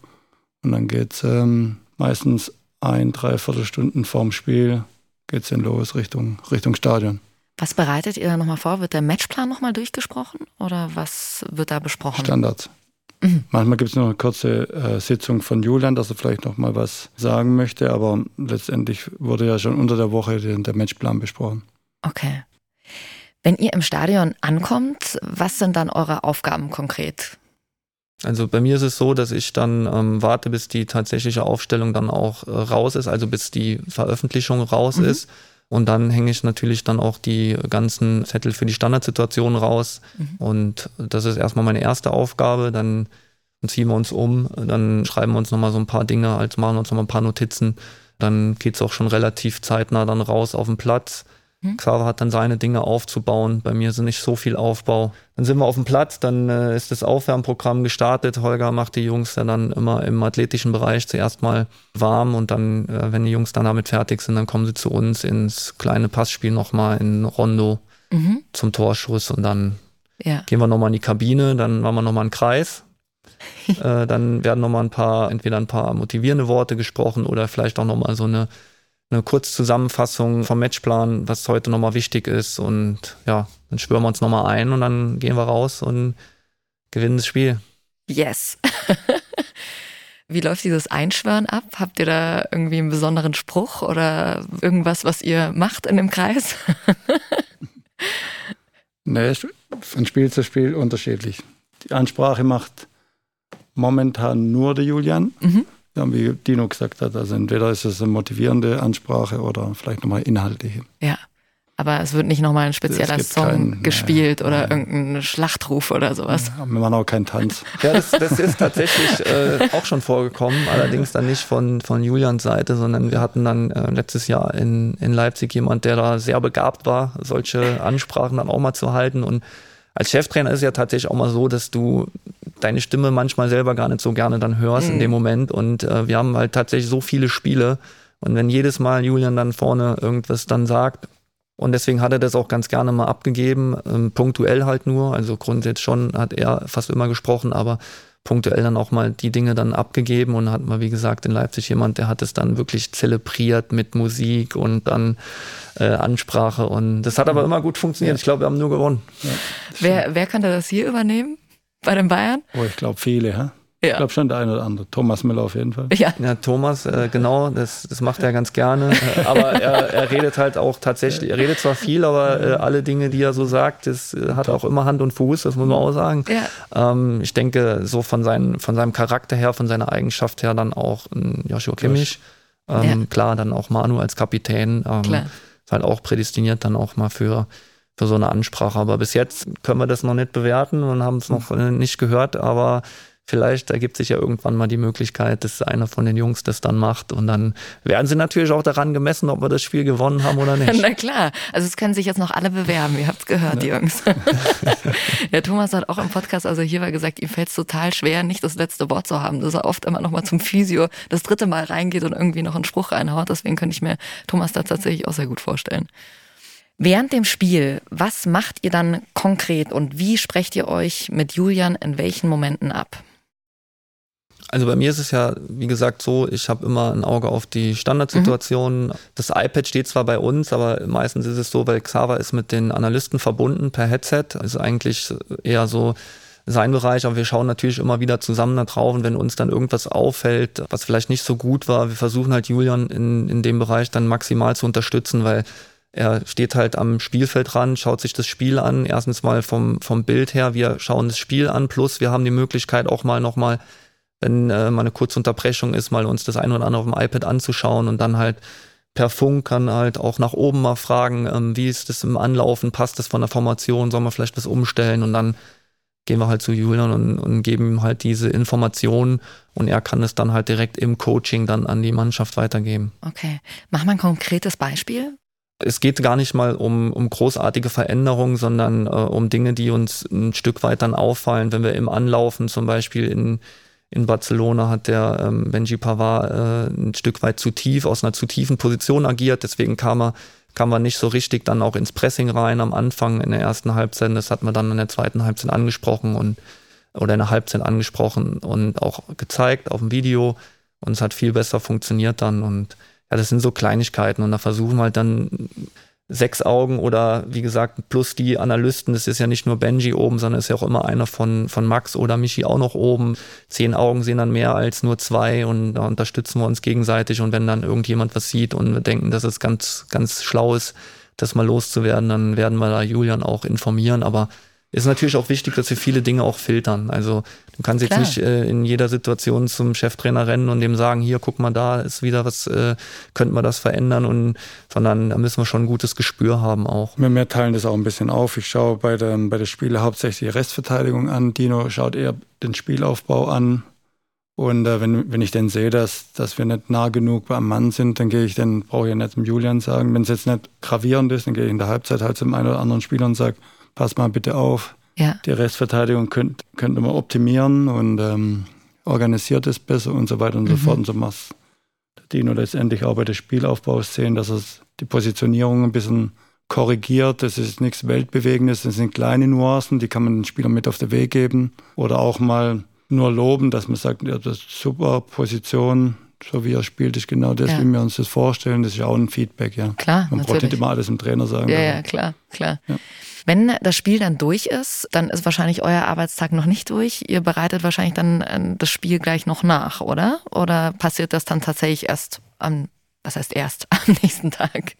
Und dann geht es ähm, meistens ein, dreiviertel Stunden vorm Spiel geht es dann los Richtung, Richtung Stadion. Was bereitet ihr da nochmal vor? Wird der Matchplan nochmal durchgesprochen oder was wird da besprochen? Standards. Mhm. Manchmal gibt es noch eine kurze äh, Sitzung von Julian, dass er vielleicht noch mal was sagen möchte, aber letztendlich wurde ja schon unter der Woche der Matchplan besprochen. Okay. Wenn ihr im Stadion ankommt, was sind dann eure Aufgaben konkret? Also bei mir ist es so, dass ich dann ähm, warte, bis die tatsächliche Aufstellung dann auch äh, raus ist, also bis die Veröffentlichung raus mhm. ist. Und dann hänge ich natürlich dann auch die ganzen Zettel für die Standardsituation raus. Mhm. Und das ist erstmal meine erste Aufgabe. Dann ziehen wir uns um, dann schreiben wir uns nochmal so ein paar Dinge, also machen uns nochmal ein paar Notizen. Dann geht's auch schon relativ zeitnah dann raus auf den Platz. Hm? Xaver hat dann seine Dinge aufzubauen. Bei mir sind nicht so viel Aufbau. Dann sind wir auf dem Platz, dann äh, ist das Aufwärmprogramm gestartet. Holger macht die Jungs ja dann immer im athletischen Bereich zuerst mal warm und dann, äh, wenn die Jungs dann damit fertig sind, dann kommen sie zu uns ins kleine Passspiel nochmal in Rondo mhm. zum Torschuss und dann ja. gehen wir nochmal in die Kabine, dann machen wir nochmal einen Kreis. äh, dann werden nochmal ein paar, entweder ein paar motivierende Worte gesprochen oder vielleicht auch nochmal so eine eine Kurzzusammenfassung vom Matchplan, was heute nochmal wichtig ist. Und ja, dann schwören wir uns nochmal ein und dann gehen wir raus und gewinnen das Spiel. Yes. Wie läuft dieses Einschwören ab? Habt ihr da irgendwie einen besonderen Spruch oder irgendwas, was ihr macht in dem Kreis? nee, von Spiel zu Spiel unterschiedlich. Die Ansprache macht momentan nur der Julian. Mhm ja, wie Dino gesagt hat, also entweder ist es eine motivierende Ansprache oder vielleicht nochmal inhaltliche. Ja. Aber es wird nicht nochmal ein spezieller Song kein, gespielt nein, oder nein. irgendein Schlachtruf oder sowas. Ja, wir machen auch keinen Tanz. Ja, das, das ist tatsächlich äh, auch schon vorgekommen, allerdings dann nicht von, von Julians Seite, sondern wir hatten dann äh, letztes Jahr in, in Leipzig jemand, der da sehr begabt war, solche Ansprachen dann auch mal zu halten und als Cheftrainer ist es ja tatsächlich auch mal so, dass du deine Stimme manchmal selber gar nicht so gerne dann hörst mhm. in dem Moment. Und äh, wir haben halt tatsächlich so viele Spiele, Und wenn jedes Mal Julian dann vorne irgendwas dann sagt, und deswegen hat er das auch ganz gerne mal abgegeben, ähm, punktuell halt nur. Also grundsätzlich schon hat er fast immer gesprochen, aber punktuell dann auch mal die Dinge dann abgegeben und hat mal, wie gesagt, in Leipzig jemand, der hat es dann wirklich zelebriert mit Musik und dann äh, Ansprache. Und das hat aber immer gut funktioniert. Ich glaube, wir haben nur gewonnen. Ja, wer, wer könnte das hier übernehmen bei den Bayern? Oh, ich glaube viele? Ja. Ich glaube schon der eine oder andere. Thomas Müller auf jeden Fall. Ja, ja Thomas, äh, genau, das, das macht er ganz gerne. Äh, aber er, er redet halt auch tatsächlich, er redet zwar viel, aber äh, alle Dinge, die er so sagt, das äh, hat auch immer Hand und Fuß, das muss man auch sagen. Ja. Ähm, ich denke, so von, seinen, von seinem Charakter her, von seiner Eigenschaft her dann auch Joshua Kimmich. Ähm, ja. Klar, dann auch Manu als Kapitän. Ähm, klar. Ist halt auch prädestiniert dann auch mal für für so eine Ansprache. Aber bis jetzt können wir das noch nicht bewerten und haben es noch äh, nicht gehört. Aber Vielleicht ergibt sich ja irgendwann mal die Möglichkeit, dass einer von den Jungs das dann macht. Und dann werden sie natürlich auch daran gemessen, ob wir das Spiel gewonnen haben oder nicht. Na klar. Also es können sich jetzt noch alle bewerben. Ihr habt es gehört, ja. Jungs. ja, Thomas hat auch im Podcast, also hier war gesagt, ihm fällt es total schwer, nicht das letzte Wort zu haben, dass er oft immer noch mal zum Physio das dritte Mal reingeht und irgendwie noch einen Spruch reinhaut. Deswegen könnte ich mir Thomas da tatsächlich auch sehr gut vorstellen. Während dem Spiel, was macht ihr dann konkret und wie sprecht ihr euch mit Julian in welchen Momenten ab? Also bei mir ist es ja, wie gesagt, so, ich habe immer ein Auge auf die Standardsituation. Mhm. Das iPad steht zwar bei uns, aber meistens ist es so, weil Xaver ist mit den Analysten verbunden per Headset. Also eigentlich eher so sein Bereich, aber wir schauen natürlich immer wieder zusammen da drauf und wenn uns dann irgendwas auffällt, was vielleicht nicht so gut war, wir versuchen halt Julian in, in dem Bereich dann maximal zu unterstützen, weil er steht halt am Spielfeld ran, schaut sich das Spiel an. Erstens mal vom, vom Bild her, wir schauen das Spiel an, plus wir haben die Möglichkeit auch mal nochmal wenn äh, mal eine kurze Unterbrechung ist, mal uns das ein oder andere auf dem iPad anzuschauen und dann halt per Funk kann halt auch nach oben mal fragen, ähm, wie ist das im Anlaufen, passt das von der Formation, soll man vielleicht was umstellen und dann gehen wir halt zu Julian und, und geben ihm halt diese Informationen und er kann es dann halt direkt im Coaching dann an die Mannschaft weitergeben. Okay. Mach mal ein konkretes Beispiel. Es geht gar nicht mal um, um großartige Veränderungen, sondern äh, um Dinge, die uns ein Stück weit dann auffallen, wenn wir im Anlaufen zum Beispiel in in Barcelona hat der ähm, Benji Pavard äh, ein Stück weit zu tief, aus einer zu tiefen Position agiert. Deswegen kam er, kam er nicht so richtig dann auch ins Pressing rein am Anfang in der ersten Halbzeit. Das hat man dann in der zweiten Halbzeit angesprochen und oder in der Halbzeit angesprochen und auch gezeigt auf dem Video. Und es hat viel besser funktioniert dann. Und ja, das sind so Kleinigkeiten. Und da versuchen wir halt dann sechs Augen oder wie gesagt, plus die Analysten, das ist ja nicht nur Benji oben, sondern ist ja auch immer einer von, von Max oder Michi auch noch oben. Zehn Augen sehen dann mehr als nur zwei und da unterstützen wir uns gegenseitig und wenn dann irgendjemand was sieht und wir denken, dass es ganz, ganz schlau ist, das mal loszuwerden, dann werden wir da Julian auch informieren, aber ist natürlich auch wichtig, dass wir viele Dinge auch filtern. Also du kannst Klar. jetzt nicht äh, in jeder Situation zum Cheftrainer rennen und dem sagen, hier, guck mal, da ist wieder was, äh, könnte man das verändern und sondern da müssen wir schon ein gutes Gespür haben auch. Wir, wir teilen das auch ein bisschen auf. Ich schaue bei der, bei der Spiele hauptsächlich die Restverteidigung an. Dino schaut eher den Spielaufbau an. Und äh, wenn, wenn ich dann sehe, dass, dass wir nicht nah genug am Mann sind, dann gehe ich dann, brauche ich ja nicht zum Julian sagen. Wenn es jetzt nicht gravierend ist, dann gehe ich in der Halbzeit halt zum einen oder anderen Spieler und sage, pass mal bitte auf. Ja. Die Restverteidigung könnt, könnte man optimieren und ähm, organisiert es besser und so weiter und mhm. so fort. Und so was der Dino letztendlich auch bei der Spielaufbaus sehen, dass er die Positionierung ein bisschen korrigiert. Das ist nichts Weltbewegendes, das sind kleine Nuancen, die kann man den Spielern mit auf den Weg geben. Oder auch mal nur loben, dass man sagt, ja, das ist super Position, so wie er spielt, ist genau das, ja. wie wir uns das vorstellen. Das ist ja auch ein Feedback, ja. Klar. Man braucht nicht immer alles dem Trainer sagen. Ja, ja, klar, klar. Ja. Wenn das Spiel dann durch ist, dann ist wahrscheinlich euer Arbeitstag noch nicht durch. Ihr bereitet wahrscheinlich dann äh, das Spiel gleich noch nach, oder? Oder passiert das dann tatsächlich erst am, was heißt erst, am nächsten Tag?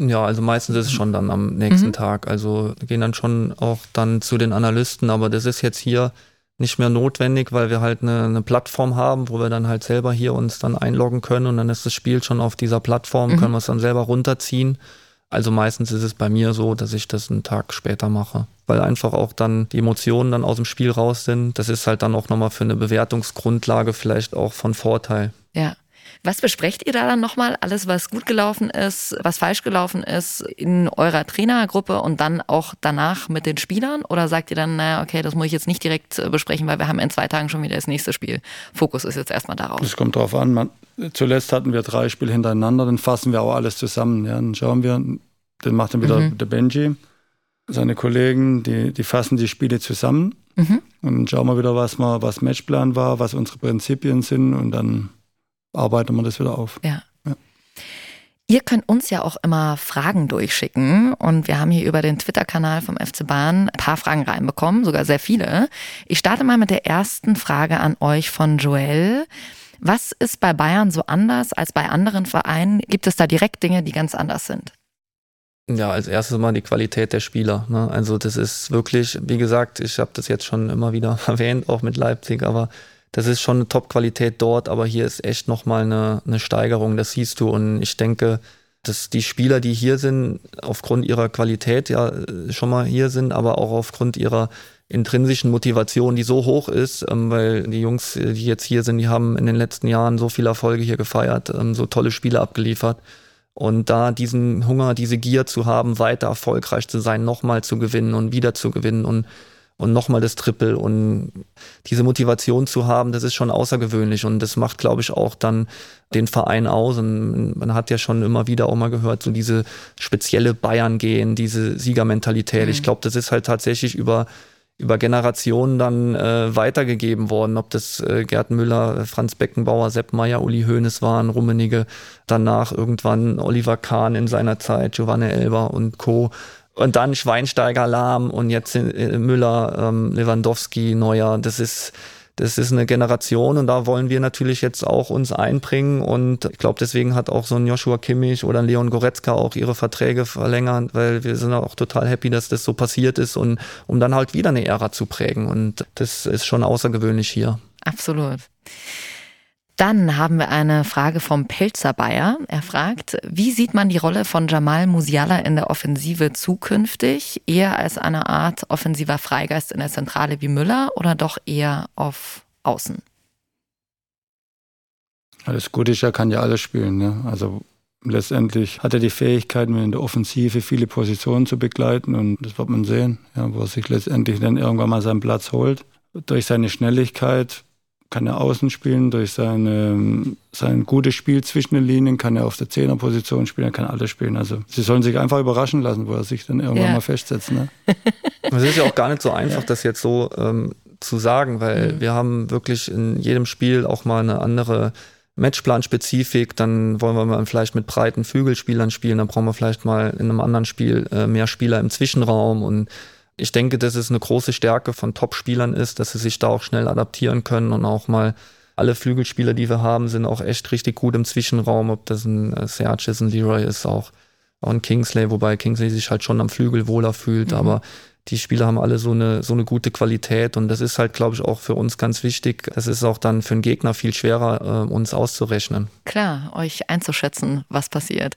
Ja, also meistens ist es schon dann am nächsten mhm. Tag. Also gehen dann schon auch dann zu den Analysten, aber das ist jetzt hier nicht mehr notwendig, weil wir halt eine, eine, Plattform haben, wo wir dann halt selber hier uns dann einloggen können und dann ist das Spiel schon auf dieser Plattform, mhm. können wir es dann selber runterziehen also meistens ist es bei mir so, dass ich das einen Tag später mache, weil einfach auch dann die Emotionen dann aus dem Spiel raus sind. Das ist halt dann auch nochmal für eine Bewertungsgrundlage vielleicht auch von Vorteil. Ja. Was besprecht ihr da dann nochmal? Alles, was gut gelaufen ist, was falsch gelaufen ist in eurer Trainergruppe und dann auch danach mit den Spielern? Oder sagt ihr dann, naja, okay, das muss ich jetzt nicht direkt äh, besprechen, weil wir haben in zwei Tagen schon wieder das nächste Spiel. Fokus ist jetzt erstmal darauf. Es kommt darauf an. Man, zuletzt hatten wir drei Spiele hintereinander, dann fassen wir auch alles zusammen. Ja, dann schauen wir, dann macht dann wieder mhm. der Benji. Seine Kollegen, die, die fassen die Spiele zusammen. Mhm. Und schauen wir wieder, was, wir, was Matchplan war, was unsere Prinzipien sind und dann arbeiten wir das wieder auf. Ja. ja. Ihr könnt uns ja auch immer Fragen durchschicken und wir haben hier über den Twitter-Kanal vom FC Bahn ein paar Fragen reinbekommen, sogar sehr viele. Ich starte mal mit der ersten Frage an euch von Joel. Was ist bei Bayern so anders als bei anderen Vereinen? Gibt es da direkt Dinge, die ganz anders sind? Ja, als erstes mal die Qualität der Spieler. Ne? Also das ist wirklich, wie gesagt, ich habe das jetzt schon immer wieder erwähnt, auch mit Leipzig, aber das ist schon eine Top-Qualität dort, aber hier ist echt nochmal eine, eine Steigerung, das siehst du. Und ich denke, dass die Spieler, die hier sind, aufgrund ihrer Qualität ja schon mal hier sind, aber auch aufgrund ihrer intrinsischen Motivation, die so hoch ist, ähm, weil die Jungs, die jetzt hier sind, die haben in den letzten Jahren so viele Erfolge hier gefeiert, ähm, so tolle Spiele abgeliefert. Und da diesen Hunger, diese Gier zu haben, weiter erfolgreich zu sein, nochmal zu gewinnen und wieder zu gewinnen und und nochmal das Triple und diese Motivation zu haben, das ist schon außergewöhnlich und das macht, glaube ich, auch dann den Verein aus und man hat ja schon immer wieder auch mal gehört, so diese spezielle Bayern gehen, diese Siegermentalität. Mhm. Ich glaube, das ist halt tatsächlich über über Generationen dann äh, weitergegeben worden, ob das äh, Gerd Müller, Franz Beckenbauer, Sepp Meyer, Uli Hoeneß waren, Rummenigge, danach irgendwann Oliver Kahn in seiner Zeit, Giovanni Elber und Co. Und dann Schweinsteiger, Lahm und jetzt äh, Müller, ähm, Lewandowski, Neuer. Das ist, das ist eine Generation und da wollen wir natürlich jetzt auch uns einbringen und ich glaube, deswegen hat auch so ein Joshua Kimmich oder ein Leon Goretzka auch ihre Verträge verlängert, weil wir sind auch total happy, dass das so passiert ist und um dann halt wieder eine Ära zu prägen und das ist schon außergewöhnlich hier. Absolut. Dann haben wir eine Frage vom Pelzer Bayer. Er fragt, wie sieht man die Rolle von Jamal Musiala in der Offensive zukünftig? Eher als eine Art offensiver Freigeist in der Zentrale wie Müller oder doch eher auf Außen? Alles Gute er kann ja alles spielen. Ne? Also letztendlich hat er die Fähigkeiten, in der Offensive viele Positionen zu begleiten und das wird man sehen, ja, wo er sich letztendlich dann irgendwann mal seinen Platz holt. Durch seine Schnelligkeit kann er außen spielen, durch seine, sein gutes Spiel zwischen den Linien kann er auf der Zehnerposition spielen, er kann alles spielen. Also sie sollen sich einfach überraschen lassen, wo er sich dann irgendwann ja. mal festsetzt. Ne? Es ist ja auch gar nicht so einfach, ja. das jetzt so ähm, zu sagen, weil mhm. wir haben wirklich in jedem Spiel auch mal eine andere Matchplan-Spezifik, dann wollen wir mal vielleicht mit breiten Flügelspielern spielen, dann brauchen wir vielleicht mal in einem anderen Spiel äh, mehr Spieler im Zwischenraum und ich denke, dass es eine große Stärke von Top-Spielern ist, dass sie sich da auch schnell adaptieren können und auch mal alle Flügelspieler, die wir haben, sind auch echt richtig gut im Zwischenraum, ob das ein äh, Serge ist, ein Leroy ist, auch, auch ein Kingsley, wobei Kingsley sich halt schon am Flügel wohler fühlt, mhm. aber die Spieler haben alle so eine, so eine gute Qualität und das ist halt, glaube ich, auch für uns ganz wichtig. Das ist auch dann für einen Gegner viel schwerer, äh, uns auszurechnen. Klar, euch einzuschätzen, was passiert.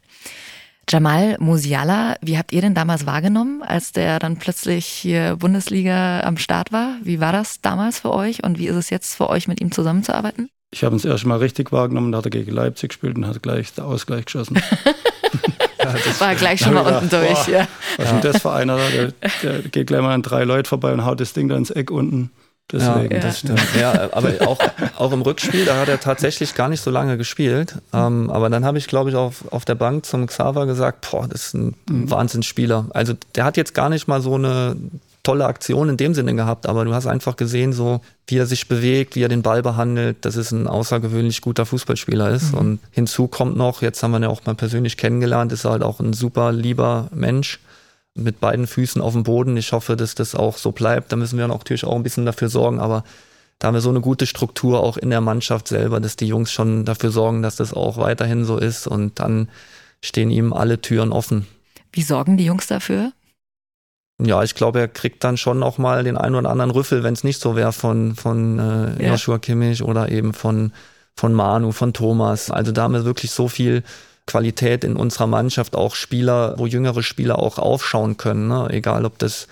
Jamal Musiala, wie habt ihr denn damals wahrgenommen, als der dann plötzlich hier Bundesliga am Start war? Wie war das damals für euch und wie ist es jetzt für euch, mit ihm zusammenzuarbeiten? Ich habe ihn das erste Mal richtig wahrgenommen, da hat er gegen Leipzig gespielt und hat gleich den Ausgleich geschossen. ja, das war gleich schon mal unten durch. Boah, ja. Was ist denn das für einer? Der, der geht gleich mal an drei Leute vorbei und haut das Ding da ins Eck unten. Deswegen. Ja, das stimmt. Ja, aber auch, auch im Rückspiel, da hat er tatsächlich gar nicht so lange gespielt. Ähm, aber dann habe ich, glaube ich, auf, auf der Bank zum Xaver gesagt, boah, das ist ein mhm. Wahnsinnsspieler. Also der hat jetzt gar nicht mal so eine tolle Aktion in dem Sinne gehabt, aber du hast einfach gesehen, so wie er sich bewegt, wie er den Ball behandelt, dass es ein außergewöhnlich guter Fußballspieler ist. Mhm. Und hinzu kommt noch, jetzt haben wir ihn ja auch mal persönlich kennengelernt, ist er halt auch ein super lieber Mensch mit beiden Füßen auf dem Boden. Ich hoffe, dass das auch so bleibt. Da müssen wir natürlich auch ein bisschen dafür sorgen, aber da haben wir so eine gute Struktur auch in der Mannschaft selber, dass die Jungs schon dafür sorgen, dass das auch weiterhin so ist und dann stehen ihm alle Türen offen. Wie sorgen die Jungs dafür? Ja, ich glaube, er kriegt dann schon auch mal den einen oder anderen Rüffel, wenn es nicht so wäre von, von äh, ja. Joshua Kimmich oder eben von, von Manu, von Thomas. Also da haben wir wirklich so viel Qualität in unserer Mannschaft auch Spieler, wo jüngere Spieler auch aufschauen können. Ne? Egal, ob das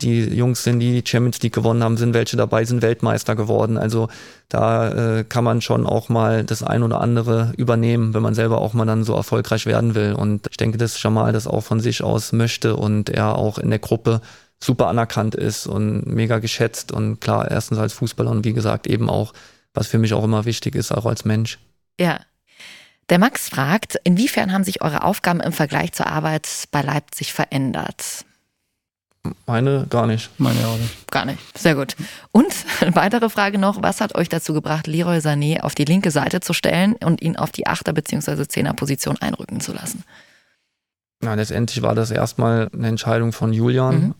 Die Jungs sind, die die Champions League gewonnen haben, sind welche dabei, sind Weltmeister geworden. Also da äh, kann man schon auch mal das ein oder andere übernehmen, wenn man selber auch mal dann so erfolgreich werden will. Und ich denke, dass Jamal das auch von sich aus möchte und er auch in der Gruppe super anerkannt ist und mega geschätzt und klar, erstens als Fußballer und wie gesagt eben auch, was für mich auch immer wichtig ist, auch als Mensch. Ja. Der Max fragt, inwiefern haben sich eure Aufgaben im Vergleich zur Arbeit bei Leipzig verändert? Meine gar nicht. Meine auch nicht. Gar nicht. Sehr gut. Und eine weitere Frage noch, was hat euch dazu gebracht, Leroy Sané auf die linke Seite zu stellen und ihn auf die Achter- bzw. Zehner-Position einrücken zu lassen? Ja, letztendlich war das erstmal eine Entscheidung von Julian Mhm.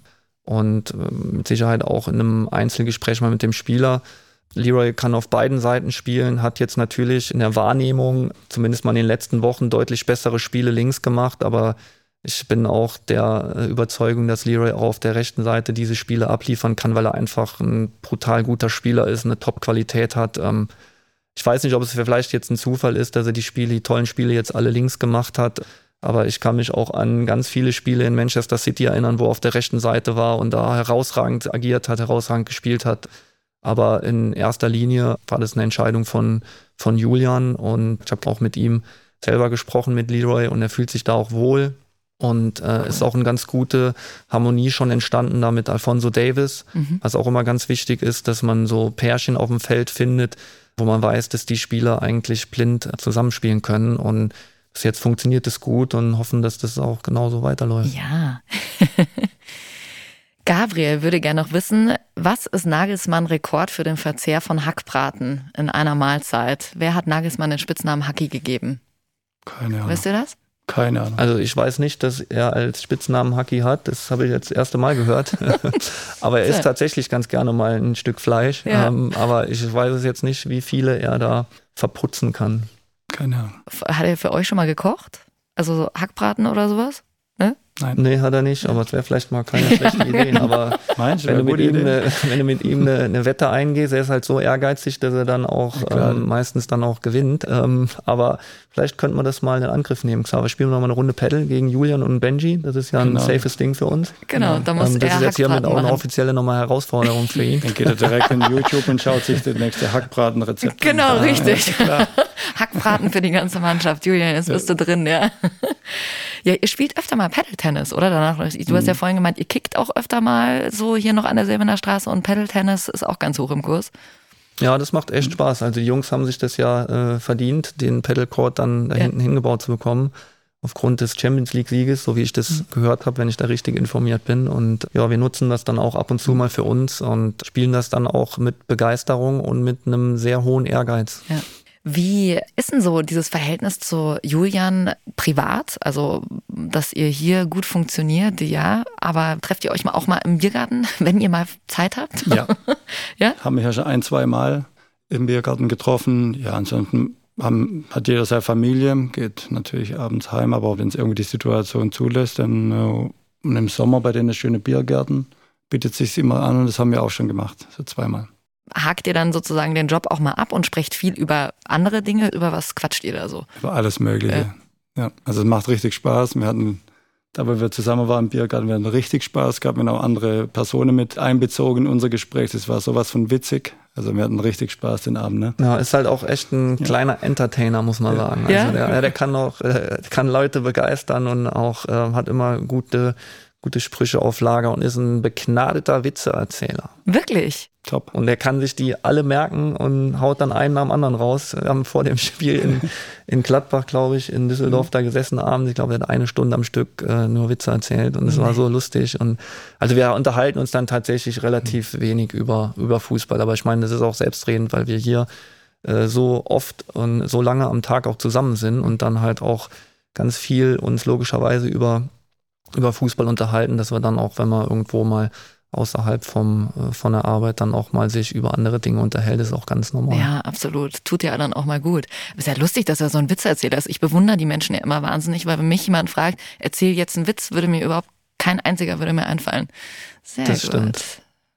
und äh, mit Sicherheit auch in einem Einzelgespräch mal mit dem Spieler. Leroy kann auf beiden Seiten spielen, hat jetzt natürlich in der Wahrnehmung, zumindest mal in den letzten Wochen, deutlich bessere Spiele links gemacht, aber ich bin auch der äh, Überzeugung, dass Leroy auch auf der rechten Seite diese Spiele abliefern kann, weil er einfach ein brutal guter Spieler ist, eine Top-Qualität hat. Ähm, ich weiß nicht, ob es vielleicht jetzt ein Zufall ist, dass er die Spiele, die tollen Spiele jetzt alle links gemacht hat. Aber ich kann mich auch an ganz viele Spiele in Manchester City erinnern, wo er auf der rechten Seite war und da herausragend agiert hat, herausragend gespielt hat. Aber in erster Linie war das eine Entscheidung von, von Julian und ich habe auch mit ihm selber gesprochen, mit Leroy und er fühlt sich da auch wohl. Und äh, ist auch eine ganz gute Harmonie schon entstanden da mit Alfonso Davis, was auch immer ganz wichtig ist, dass man so Pärchen auf dem Feld findet, wo man weiß, dass die Spieler eigentlich blind zusammenspielen können. Und bis jetzt funktioniert es gut und hoffen, dass das auch genauso weiterläuft. Ja. Gabriel würde gerne noch wissen, was ist Nagelsmann Rekord für den Verzehr von Hackbraten in einer Mahlzeit? Wer hat Nagelsmann den Spitznamen Hacki gegeben? Keine Ahnung. Wisst ihr das? Keine Ahnung. Also ich weiß nicht, dass er als Spitznamen Haki hat. Das habe ich jetzt das erste Mal gehört. aber er isst tatsächlich ganz gerne mal ein Stück Fleisch. Ja. Ähm, aber ich weiß es jetzt nicht, wie viele er da verputzen kann. Keine Ahnung. Hat er für euch schon mal gekocht? Also so Hackbraten oder sowas? Ne? Nein. Nee, hat er nicht, aber es wäre vielleicht mal keine schlechte Idee. Aber Meinst wenn du, mit ihm eine, wenn du mit ihm eine, eine Wette eingehst, er ist halt so ehrgeizig, dass er dann auch Ja, ähm, meistens dann auch gewinnt. Ähm, aber vielleicht könnte man das mal in Angriff nehmen. Klar, wir spielen noch mal eine Runde Paddle gegen Julian und Benji. Das ist ja ein Genau. safes Ding für uns. Genau, da muss Ähm, das er ist jetzt hiermit auch eine offizielle nochmal Herausforderung für ihn. Dann geht er direkt in YouTube und schaut sich das nächste Hackbratenrezept an. Genau, richtig. klar. Hackbraten für die ganze Mannschaft. Julian, jetzt bist du drin, ja. Ja, ihr spielt öfter mal Paddle-Tennis, oder? Danach, du Mhm. hast ja vorhin gemeint, ihr kickt auch öfter mal so hier noch an der Silbener Straße und Paddle-Tennis ist auch ganz hoch im Kurs. Ja, das macht echt Spaß. Also die Jungs haben sich das ja äh, verdient, den Paddlecourt dann da Ja. hinten hingebaut zu bekommen. Aufgrund des Champions League-Sieges, so wie ich das gehört habe, wenn ich da richtig informiert bin. Und ja, wir nutzen das dann auch ab und zu mal für uns und spielen das dann auch mit Begeisterung und mit einem sehr hohen Ehrgeiz. Ja. Wie ist denn so dieses Verhältnis zu Julian privat? Also, dass ihr hier gut funktioniert, ja, aber trefft ihr euch mal auch mal im Biergarten, wenn ihr mal Zeit habt? Ja. Ja? Haben mich ja schon ein, zwei Mal im Biergarten getroffen. Ja, ansonsten haben, hat jeder seine Familie, geht natürlich abends heim, aber wenn es irgendwie die Situation zulässt, dann äh, und im Sommer bei den schönen Biergärten bietet sich immer an und das haben wir auch schon gemacht, so zweimal. Hakt ihr dann sozusagen den Job auch mal ab und sprecht viel über andere Dinge? Über was quatscht ihr da so? Über alles Mögliche. Ja. also es macht richtig Spaß. Wir hatten, da wo wir zusammen waren im Biergarten, wir hatten richtig Spaß gehabt. Wir haben auch andere Personen mit einbezogen in unser Gespräch. Das war sowas von witzig. Also wir hatten richtig Spaß den Abend. Ne? Ja, ist halt auch echt ein Ja. kleiner Entertainer, muss man Ja. sagen. Ja? Also der, der kann auch, äh, kann Leute begeistern und auch äh, hat immer gute, gute Sprüche auf Lager und ist ein begnadeter Witzeerzähler. Wirklich? Top. Und der kann sich die alle merken und haut dann einen nach dem anderen raus. Wir haben vor dem Spiel in, in Gladbach, glaube ich, in Düsseldorf da gesessen abends. Ich glaube, er hat eine Stunde am Stück äh, nur Witze erzählt und es war so lustig. Und also wir unterhalten uns dann tatsächlich relativ wenig über, über Fußball. Aber ich meine, das ist auch selbstredend, weil wir hier äh, so oft und so lange am Tag auch zusammen sind und dann halt auch ganz viel uns logischerweise über, über Fußball unterhalten, dass wir dann auch, wenn wir irgendwo mal außerhalb vom, äh, von der Arbeit dann auch mal sich über andere Dinge unterhält, ist auch ganz normal. Ja, absolut. Tut ja dann auch mal gut. Ist ja lustig, dass er so ein Witzeerzähler ist. Ich bewundere die Menschen ja immer wahnsinnig, weil wenn mich jemand fragt, erzähl jetzt einen Witz, würde mir überhaupt kein einziger würde mir einfallen. Sehr Das gut. stimmt.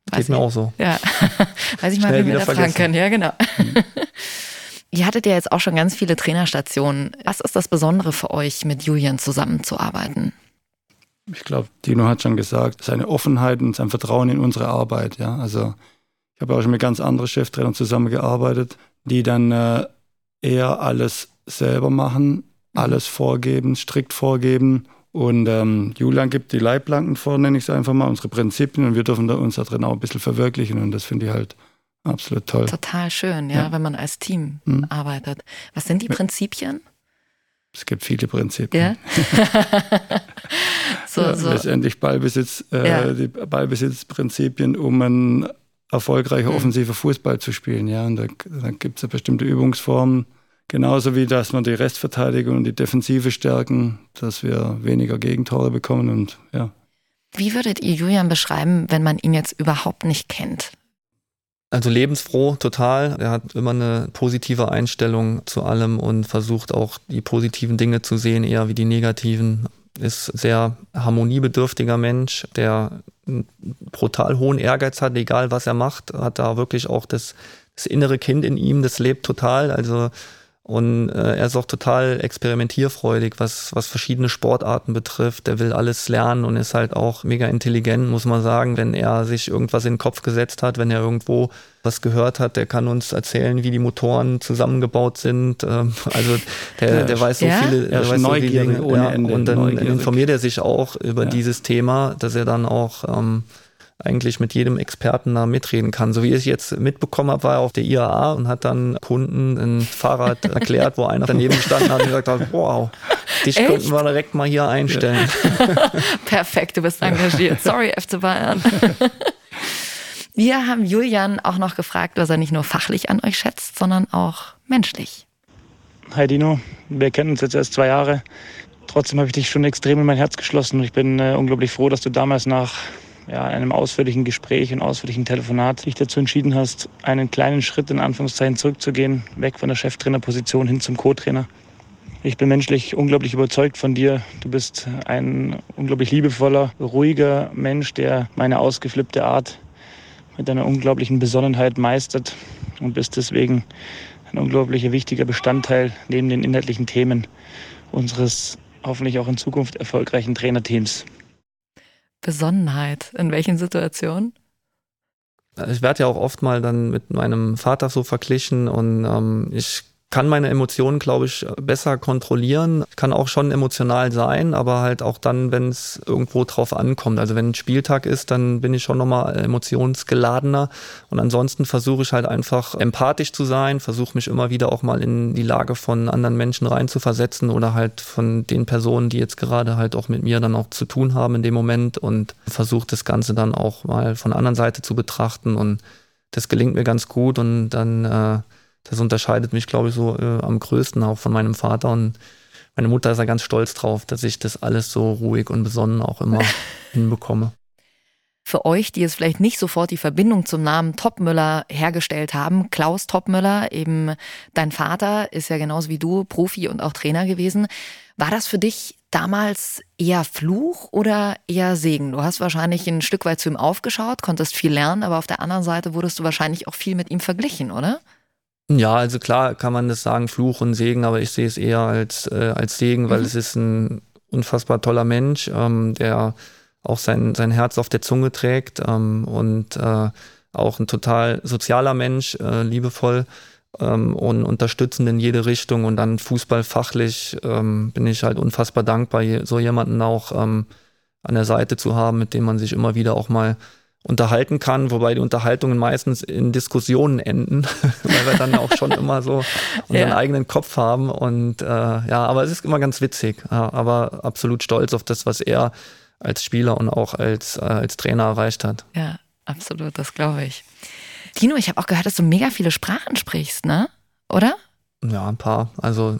Weiß Geht mir ich- auch so. Ja, weiß ich mal, wie wir wieder da fragen vergessen. können. Ja, genau. Ihr hattet ja jetzt auch schon ganz viele Trainerstationen. Was ist das Besondere für euch, mit Julian zusammenzuarbeiten? Ich glaube, Dino hat schon gesagt, seine Offenheit und sein Vertrauen in unsere Arbeit. Ja, also ich habe auch schon mit ganz anderen Cheftrainern zusammengearbeitet, die dann äh, eher alles selber machen, alles vorgeben, strikt vorgeben. Und ähm, Julian gibt die Leitplanken vor, nenne ich es einfach mal, unsere Prinzipien und wir dürfen uns da drin auch ein bisschen verwirklichen und das finde ich halt absolut toll. Total schön, ja, ja. wenn man als Team mhm. arbeitet. Was sind die Prinzipien? Es gibt viele Prinzipien. Ja? so, so. Letztendlich Ballbesitz, äh, ja. die Ballbesitzprinzipien, um ein erfolgreicher mhm. offensiver Fußball zu spielen. Ja, und da, da gibt es ja bestimmte Übungsformen. Genauso wie, dass wir die Restverteidigung und die Defensive stärken, dass wir weniger Gegentore bekommen und ja. Wie würdet ihr Julian beschreiben, wenn man ihn jetzt überhaupt nicht kennt? Also lebensfroh, total. Er hat immer eine positive Einstellung zu allem und versucht auch die positiven Dinge zu sehen, eher wie die negativen. Ist sehr harmoniebedürftiger Mensch, der einen brutal hohen Ehrgeiz hat, egal was er macht, hat da wirklich auch das, das innere Kind in ihm, das lebt total. Also und äh, er ist auch total experimentierfreudig, was, was verschiedene Sportarten betrifft. Der will alles lernen und ist halt auch mega intelligent, muss man sagen. Wenn er sich irgendwas in den Kopf gesetzt hat, wenn er irgendwo was gehört hat, der kann uns erzählen, wie die Motoren zusammengebaut sind. Ähm, also der, ja, der weiß so ja? viele, der weiß so viele Dinge. Ohne ja. Und dann neugierig. informiert er sich auch über dieses Thema, dass er dann auch ähm, eigentlich mit jedem Experten da mitreden kann. So wie ich jetzt mitbekommen habe, war er auf der IAA und hat dann Kunden ein Fahrrad erklärt, wo einer daneben stand hat und gesagt hat, wow, dich Echt? könnten wir direkt mal hier einstellen. Perfekt, du bist engagiert. Sorry, FC Bayern. Wir haben Julian auch noch gefragt, was er nicht nur fachlich an euch schätzt, sondern auch menschlich. Hi Dino, wir kennen uns jetzt erst zwei Jahre. Trotzdem habe ich dich schon extrem in mein Herz geschlossen. Ich bin äh, unglaublich froh, dass du damals nach ja, einem ausführlichen Gespräch und ausführlichen Telefonat dich dazu entschieden hast, einen kleinen Schritt in Anführungszeichen zurückzugehen, weg von der Cheftrainerposition hin zum Co-Trainer. Ich bin menschlich unglaublich überzeugt von dir. Du bist ein unglaublich liebevoller, ruhiger Mensch, der meine ausgeflippte Art mit einer unglaublichen Besonnenheit meistert und bist deswegen ein unglaublicher wichtiger Bestandteil neben den inhaltlichen Themen unseres hoffentlich auch in Zukunft erfolgreichen Trainerteams. Besonnenheit? In welchen Situationen? Ich werde ja auch oft mal dann mit meinem Vater so verglichen und ähm, ich kann meine Emotionen, glaube ich, besser kontrollieren. Kann auch schon emotional sein, aber halt auch dann, wenn es irgendwo drauf ankommt. Also wenn ein Spieltag ist, dann bin ich schon nochmal emotionsgeladener. Und ansonsten versuche ich halt einfach empathisch zu sein, versuche mich immer wieder auch mal in die Lage von anderen Menschen reinzuversetzen oder halt von den Personen, die jetzt gerade halt auch mit mir dann auch zu tun haben in dem Moment und versuche das Ganze dann auch mal von der anderen Seite zu betrachten. Und das gelingt mir ganz gut und dann äh, das unterscheidet mich, glaube ich, so äh, am größten auch von meinem Vater. Und meine Mutter ist ja ganz stolz drauf, dass ich das alles so ruhig und besonnen auch immer hinbekomme. Für euch, die jetzt vielleicht nicht sofort die Verbindung zum Namen Topmüller hergestellt haben, Klaus Topmüller, eben dein Vater, ist ja genauso wie du Profi und auch Trainer gewesen. War das für dich damals eher Fluch oder eher Segen? Du hast wahrscheinlich ein Stück weit zu ihm aufgeschaut, konntest viel lernen, aber auf der anderen Seite wurdest du wahrscheinlich auch viel mit ihm verglichen, oder? Ja, also klar kann man das sagen, Fluch und Segen, aber ich sehe es eher als, äh, als Segen, weil mhm. es ist ein unfassbar toller Mensch, ähm, der auch sein, sein Herz auf der Zunge trägt ähm, und äh, auch ein total sozialer Mensch, äh, liebevoll ähm, und unterstützend in jede Richtung und dann fußballfachlich ähm, bin ich halt unfassbar dankbar, so jemanden auch ähm, an der Seite zu haben, mit dem man sich immer wieder auch mal unterhalten kann, wobei die Unterhaltungen meistens in Diskussionen enden, weil wir dann auch schon immer so unseren ja. eigenen Kopf haben und äh, ja, aber es ist immer ganz witzig, ja, aber absolut stolz auf das, was er als Spieler und auch als, äh, als Trainer erreicht hat. Ja, absolut, das glaube ich. Tino, ich habe auch gehört, dass du mega viele Sprachen sprichst, ne? Oder? Ja, ein paar. Also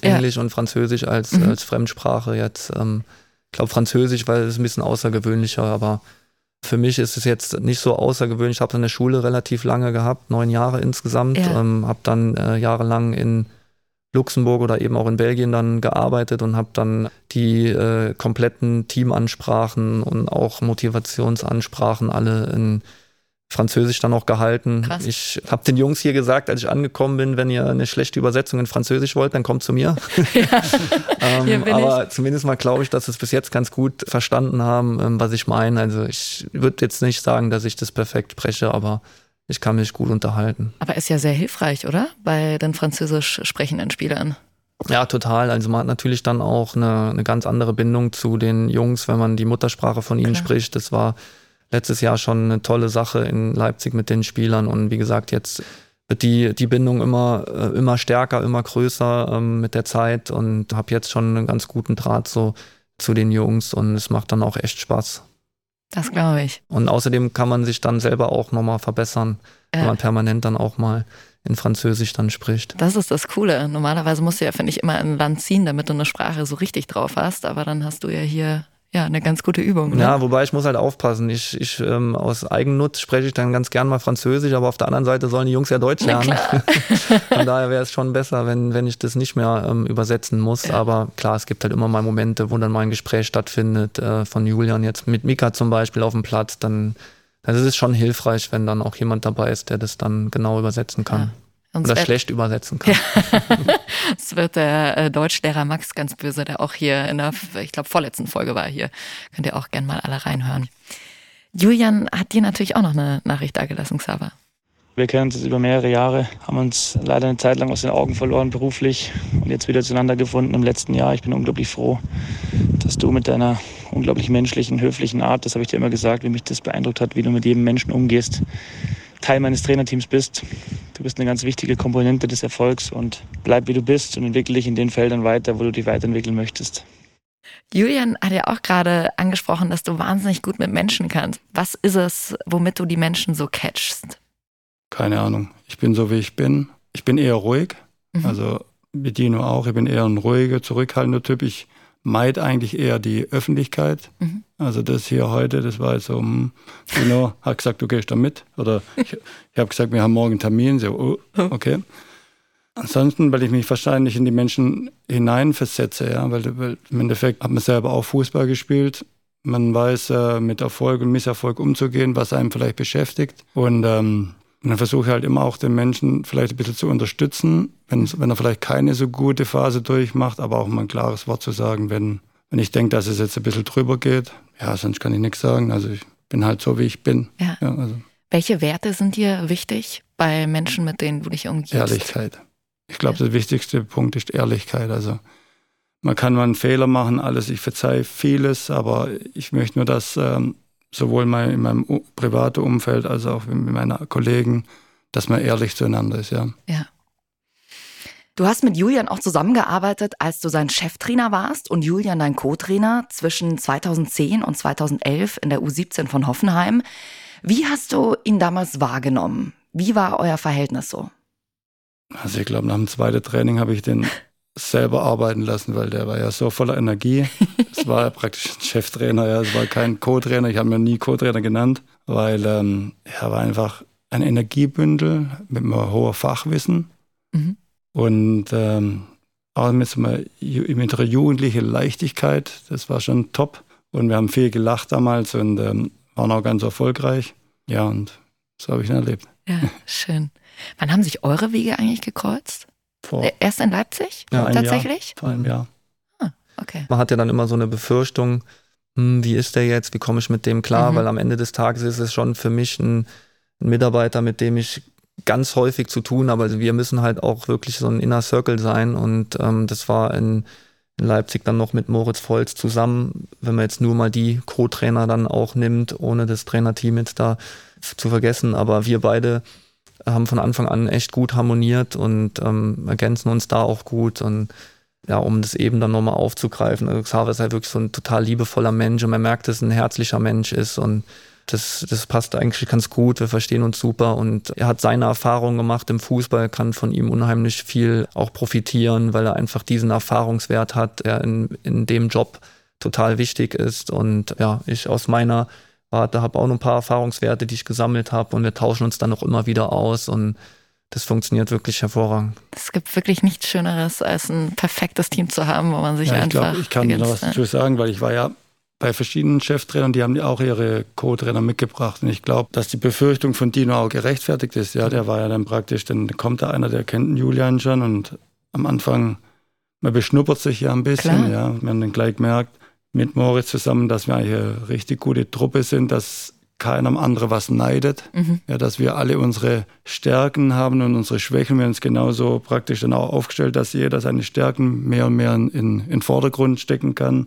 Englisch ja. und Französisch als, mhm. als Fremdsprache jetzt. Ähm, ich glaube Französisch, weil es ein bisschen außergewöhnlicher, aber für mich ist es jetzt nicht so außergewöhnlich. Ich habe in der Schule relativ lange gehabt, neun Jahre insgesamt. Ja. Ähm, habe dann äh, jahrelang in Luxemburg oder eben auch in Belgien dann gearbeitet und habe dann die äh, kompletten Teamansprachen und auch Motivationsansprachen alle in Französisch dann auch gehalten. Krass. Ich habe den Jungs hier gesagt, als ich angekommen bin, wenn ihr eine schlechte Übersetzung in Französisch wollt, dann kommt zu mir. ähm, Hier bin aber zumindest mal glaube ich, dass sie es bis jetzt ganz gut verstanden haben, ähm, was ich meine. Also ich würde jetzt nicht sagen, dass ich das perfekt spreche, aber ich kann mich gut unterhalten. Aber ist ja sehr hilfreich, oder? Bei den französisch sprechenden Spielern. Ja, total. Also man hat natürlich dann auch eine, eine ganz andere Bindung zu den Jungs, wenn man die Muttersprache von ihnen Klar. spricht. Das war letztes Jahr schon eine tolle Sache in Leipzig mit den Spielern und wie gesagt, jetzt wird die, die Bindung immer, äh, immer stärker, immer größer ähm, mit der Zeit und habe jetzt schon einen ganz guten Draht so zu den Jungs und es macht dann auch echt Spaß. Das glaube ich. Und außerdem kann man sich dann selber auch nochmal verbessern, wenn Ja. man permanent dann auch mal in Französisch dann spricht. Das ist das Coole. Normalerweise musst du ja, finde ich, immer ein Land ziehen, damit du eine Sprache so richtig drauf hast. Aber dann hast du ja hier ja eine ganz gute Übung. Ne? Ja, wobei ich muss halt aufpassen. Ich, ich ähm, aus Eigennutz spreche ich dann ganz gern mal Französisch, aber auf der anderen Seite sollen die Jungs ja Deutsch lernen. Von daher wäre es schon besser, wenn, wenn ich das nicht mehr ähm, übersetzen muss. Ja. Aber klar, es gibt halt immer mal Momente, wo dann mal ein Gespräch stattfindet, äh, von Julian jetzt mit Mika zum Beispiel auf dem Platz, dann, dann ist es schon hilfreich, wenn dann auch jemand dabei ist, der das dann genau übersetzen kann. Und Oder wird- schlecht übersetzen kann. Es wird der äh, Deutschlehrer Max ganz böse, der auch hier in der, ich glaube, vorletzten Folge war hier. Könnt ihr auch gern mal alle reinhören. Julian hat dir natürlich auch noch eine Nachricht dagelassen, Xaver. Wir kennen uns jetzt über mehrere Jahre, haben uns leider eine Zeit lang aus den Augen verloren beruflich und jetzt wieder zueinander gefunden im letzten Jahr. Ich bin unglaublich froh, dass du mit deiner unglaublich menschlichen, höflichen Art, das habe ich dir immer gesagt, wie mich das beeindruckt hat, wie du mit jedem Menschen umgehst, Teil meines Trainerteams bist. Du bist eine ganz wichtige Komponente des Erfolgs und bleib wie du bist und entwickle dich in den Feldern weiter, wo du dich weiterentwickeln möchtest. Julian hat ja auch gerade angesprochen, dass du wahnsinnig gut mit Menschen kannst. Was ist es, womit du die Menschen so catchst? Keine Ahnung. Ich bin so, wie ich bin. Ich bin eher ruhig. Mhm. Also wie Dino auch. Ich bin eher ein ruhiger, zurückhaltender Typ. Ich meide eigentlich eher die Öffentlichkeit. Mhm. Also das hier heute, das war jetzt so, hm, Dino hat gesagt, du gehst da mit. Oder ich, ich habe gesagt, wir haben morgen einen Termin. So, oh, okay. Ansonsten, weil ich mich wahrscheinlich in die Menschen hineinversetze, ja, weil, weil im Endeffekt hat man selber auch Fußball gespielt. Man weiß, äh, mit Erfolg und Misserfolg umzugehen, was einem vielleicht beschäftigt. Und ähm, und dann versuche ich halt immer auch den Menschen vielleicht ein bisschen zu unterstützen, wenn, wenn er vielleicht keine so gute Phase durchmacht, aber auch mal ein klares Wort zu sagen, wenn, wenn ich denke, dass es jetzt ein bisschen drüber geht. Ja, sonst kann ich nichts sagen. Also ich bin halt so, wie ich bin. Ja. Ja, also Welche Werte sind dir wichtig bei Menschen, mit denen du dich umgibst? Ehrlichkeit. Ich glaube, der wichtigste Punkt ist Ehrlichkeit. Also man kann mal einen Fehler machen, alles, ich verzeihe vieles, aber ich möchte nur, dass ähm, sowohl in meinem privaten Umfeld als auch mit meinen Kollegen, dass man ehrlich zueinander ist, ja. Ja. Du hast mit Julian auch zusammengearbeitet, als du sein Cheftrainer warst und Julian dein Co-Trainer zwischen 2010 und 2011 in der U17 von Hoffenheim. Wie hast du ihn damals wahrgenommen? Wie war euer Verhältnis so? Also ich glaube, nach dem zweiten Training habe ich den selber arbeiten lassen, weil der war ja so voller Energie. Es war praktisch ein Cheftrainer, ja, es war kein Co-Trainer. Ich habe mir nie Co-Trainer genannt, weil ähm, er war einfach ein Energiebündel mit einem hohen Fachwissen Mhm. und ähm, auch mit, mit einer jugendlichen Leichtigkeit. Das war schon top. Und wir haben viel gelacht damals und ähm, waren auch ganz erfolgreich. Ja, und so habe ich ihn erlebt. Ja, schön. Wann haben sich eure Wege eigentlich gekreuzt? Vor, Äh, Erst in Leipzig? Ja, Tatsächlich? vor einem Jahr. Okay. Man hat ja dann immer so eine Befürchtung, hm, wie ist der jetzt, wie komme ich mit dem klar, Mhm. weil am Ende des Tages ist es schon für mich ein, ein Mitarbeiter, mit dem ich ganz häufig zu tun habe. Also wir müssen halt auch wirklich so ein Inner Circle sein und ähm, das war in, in Leipzig dann noch mit Moritz Volz zusammen, wenn man jetzt nur mal die Co-Trainer dann auch nimmt, ohne das Trainerteam jetzt da zu vergessen, aber wir beide haben von Anfang an echt gut harmoniert und ähm, ergänzen uns da auch gut und ja, um das eben dann nochmal aufzugreifen. Also Xaver ist halt wirklich so ein total liebevoller Mensch und man merkt, dass er ein herzlicher Mensch ist und das, das passt eigentlich ganz gut. Wir verstehen uns super und er hat seine Erfahrungen gemacht im Fußball, kann von ihm unheimlich viel auch profitieren, weil er einfach diesen Erfahrungswert hat, der in, in dem Job total wichtig ist. Und ja, ich aus meiner Warte habe auch noch ein paar Erfahrungswerte, die ich gesammelt habe und wir tauschen uns dann auch immer wieder aus und das funktioniert wirklich hervorragend. Es gibt wirklich nichts Schöneres, als ein perfektes Team zu haben, wo man sich Ja, ich einfach. glaube, ich kann noch was dazu sagen, weil ich war ja bei verschiedenen Cheftrainern, die haben auch ihre Co-Trainer mitgebracht. Und ich glaube, dass die Befürchtung von Dino auch gerechtfertigt ist. Ja, der war ja dann praktisch, dann kommt da einer, der kennt den Julian schon und am Anfang, man beschnuppert sich ja ein bisschen, Klar. ja. Wir haben dann gleich gemerkt, mit Moritz zusammen, dass wir eigentlich eine richtig gute Truppe sind, dass keiner am anderen was neidet, mhm. ja, dass wir alle unsere Stärken haben und unsere Schwächen. Wir haben uns genauso praktisch dann auch aufgestellt, dass jeder seine Stärken mehr und mehr in, in den Vordergrund stecken kann,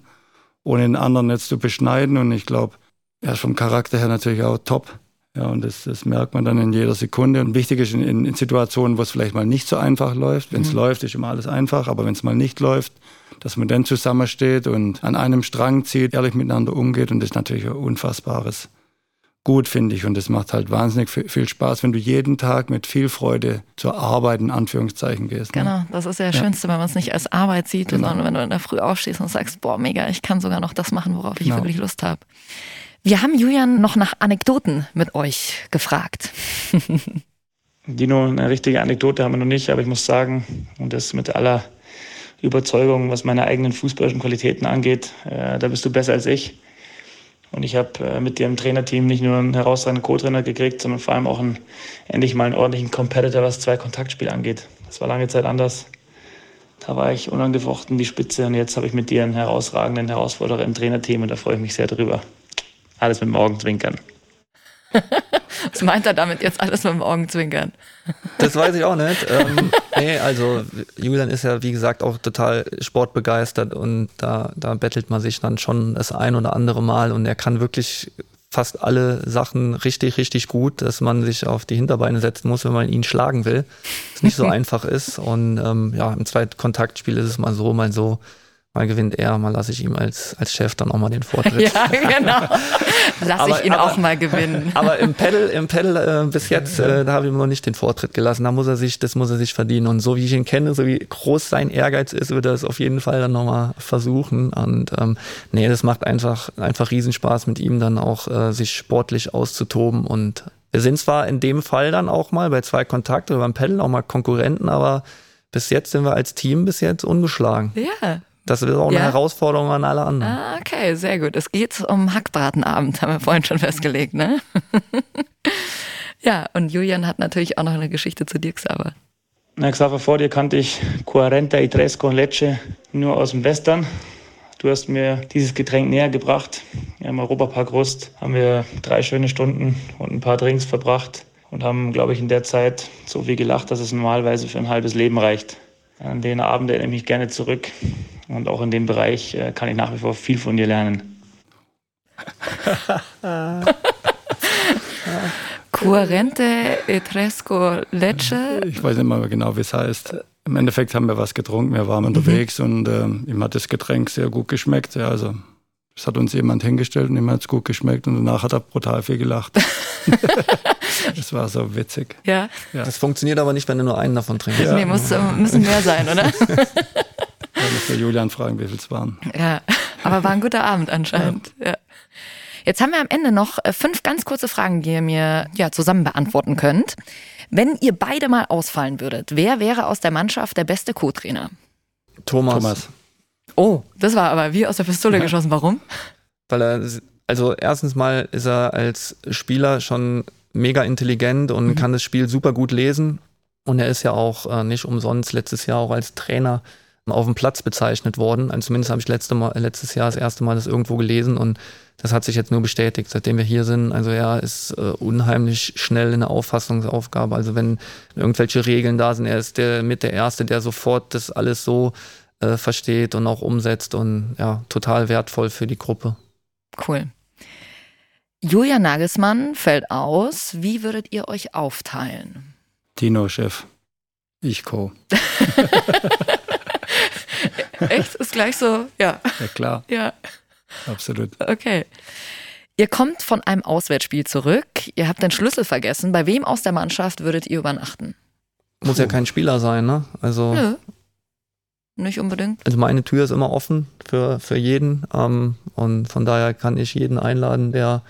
ohne den anderen jetzt zu beschneiden. Und ich glaube, er ist vom Charakter her natürlich auch top. Ja, und das, das merkt man dann in jeder Sekunde. Und wichtig ist in, in Situationen, wo es vielleicht mal nicht so einfach läuft. Wenn es mhm. läuft, ist immer alles einfach. Aber wenn es mal nicht läuft, dass man dann zusammensteht und an einem Strang zieht, ehrlich miteinander umgeht. Und das ist natürlich ein unfassbares gut, finde ich. Und es macht halt wahnsinnig viel Spaß, wenn du jeden Tag mit viel Freude zur Arbeit in Anführungszeichen gehst. Ne? Genau, das ist ja das Schönste, wenn man es nicht als Arbeit sieht, genau. sondern wenn du in der Früh aufstehst und sagst, boah, mega, ich kann sogar noch das machen, worauf ich genau. wirklich Lust habe. Wir haben Julian noch nach Anekdoten mit euch gefragt. Dino, eine richtige Anekdote haben wir noch nicht, aber ich muss sagen, und das mit aller Überzeugung, was meine eigenen fußballischen Qualitäten angeht, äh, da bist du besser als ich. Und ich habe äh, mit dem Trainerteam nicht nur einen herausragenden Co-Trainer gekriegt, sondern vor allem auch einen, endlich mal einen ordentlichen Competitor, was zwei Kontaktspiel angeht. Das war lange Zeit anders. Da war ich unangefochten die Spitze und jetzt habe ich mit dir einen herausragenden Herausforderer im Trainerteam und da freue ich mich sehr drüber. Alles mit dem. Was meint er damit jetzt alles mit dem Augenzwinkern? Das weiß ich auch nicht. Ähm, nee, also Julian ist ja wie gesagt auch total sportbegeistert und da, da bettelt man sich dann schon das ein oder andere Mal und er kann wirklich fast alle Sachen richtig, richtig gut, dass man sich auf die Hinterbeine setzen muss, wenn man ihn schlagen will. Das nicht so einfach ist. Und ähm, ja, im zweiten Kontaktspiel ist es mal so, mal so. Mal gewinnt er, mal lasse ich ihm als, als Chef dann auch mal den Vortritt. Ja, genau. Lasse ich ihn aber, auch mal gewinnen. Aber im Pedal, im Pedal äh, bis jetzt, äh, da habe ich ihm noch nicht den Vortritt gelassen. Da muss er sich, das muss er sich verdienen. Und so wie ich ihn kenne, so wie groß sein Ehrgeiz ist, wird er es auf jeden Fall dann nochmal versuchen. Und ähm, nee, das macht einfach, einfach Riesenspaß mit ihm dann auch, äh, sich sportlich auszutoben. Und wir sind zwar in dem Fall dann auch mal bei zwei Kontakt oder beim Pedal auch mal Konkurrenten, aber bis jetzt sind wir als Team bis jetzt ungeschlagen. Ja, das ist auch eine Herausforderung an alle anderen. Ah, okay, sehr gut. Es geht um Hackbratenabend, haben wir vorhin schon festgelegt, ne? ja, und Julian hat natürlich auch noch eine Geschichte zu dir, Xaver. Na, Xaver, vor dir kannte ich Quarenta y Tresco und Lecce nur aus dem Western. Du hast mir dieses Getränk näher gebracht. Im Europapark Rust haben wir drei schöne Stunden und ein paar Drinks verbracht und haben, glaube ich, in der Zeit so viel gelacht, dass es normalerweise für ein halbes Leben reicht. An den Abend erinnere ich mich gerne zurück. Und auch in dem Bereich äh, kann ich nach wie vor viel von dir lernen. Currente Etresco Lecce. Ich weiß nicht mal genau, wie es heißt. Im Endeffekt haben wir was getrunken, wir waren mhm. unterwegs und äh, ihm hat das Getränk sehr gut geschmeckt. Ja, also es hat uns jemand hingestellt und ihm hat es gut geschmeckt und danach hat er brutal viel gelacht. das war so witzig. Ja. ja. Das funktioniert aber nicht, wenn du nur einen davon trinkst. Ja. Nee, muss, müssen mehr sein, oder? Da muss der Julian fragen, wie viel es waren. Ja, aber war ein guter Abend anscheinend. Ja. ja. Jetzt haben wir am Ende noch äh, fünf ganz kurze Fragen, die ihr mir ja, zusammen beantworten könnt. Wenn ihr beide mal ausfallen würdet, wer wäre aus der Mannschaft der beste Co-Trainer? Thomas. Thomas. Oh, das war aber wie aus der Pistole ja. geschossen. Warum? Weil er, also erstens mal ist er als Spieler schon mega intelligent und mhm. kann das Spiel super gut lesen. Und er ist ja auch äh, nicht umsonst letztes Jahr auch als Trainer auf dem Platz bezeichnet worden. Also zumindest habe ich letzte Mal, letztes Jahr das erste Mal das irgendwo gelesen und das hat sich jetzt nur bestätigt, seitdem wir hier sind. Also er ist äh, unheimlich schnell in der Auffassungsaufgabe. Also wenn irgendwelche Regeln da sind, er ist der mit der Erste, der sofort das alles so äh, versteht und auch umsetzt und ja, total wertvoll für die Gruppe. Cool. Julia Nagelsmann fällt aus. Wie würdet ihr euch aufteilen? Tino, Chef. Ich Co. Echt? Ist gleich so, ja. Ja, klar. Ja. Absolut. Okay. Ihr kommt von einem Auswärtsspiel zurück. Ihr habt den Schlüssel vergessen. Bei wem aus der Mannschaft würdet ihr übernachten? Muss Puh. ja kein Spieler sein, ne? Also. Nö. Nicht unbedingt. Also meine Tür ist immer offen für, für jeden. Ähm, und von daher kann ich jeden einladen, der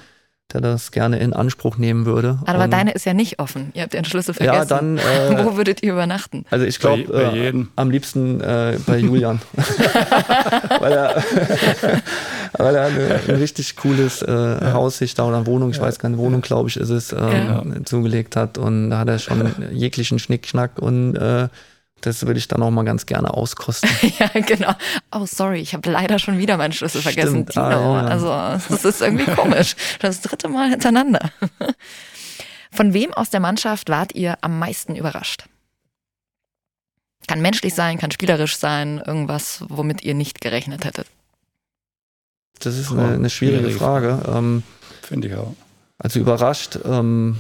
der das gerne in Anspruch nehmen würde. Aber Und- deine ist ja nicht offen. Ihr habt den Schlüssel vergessen. Ja, dann, äh, Wo würdet ihr übernachten? Also ich glaube äh, am liebsten äh, bei Julian. weil er, weil er eine, ein richtig cooles äh, Haus sich da oder Wohnung, ich weiß gar nicht, Wohnung glaube ich ist es, ähm, zugelegt hat. Und da hat er schon jeglichen Schnickschnack und äh, das würde ich dann auch mal ganz gerne auskosten. ja, genau. Oh, sorry, ich habe leider schon wieder meinen Schlüssel vergessen. Stimmt, ah, Tino. ja. Also, das ist irgendwie komisch. Das dritte Mal hintereinander. Von wem aus der Mannschaft wart ihr am meisten überrascht? Kann menschlich sein, kann spielerisch sein, irgendwas, womit ihr nicht gerechnet hättet. Das ist eine, eine schwierige schwierige Frage. Ähm, Finde ich auch. Also überrascht, ähm,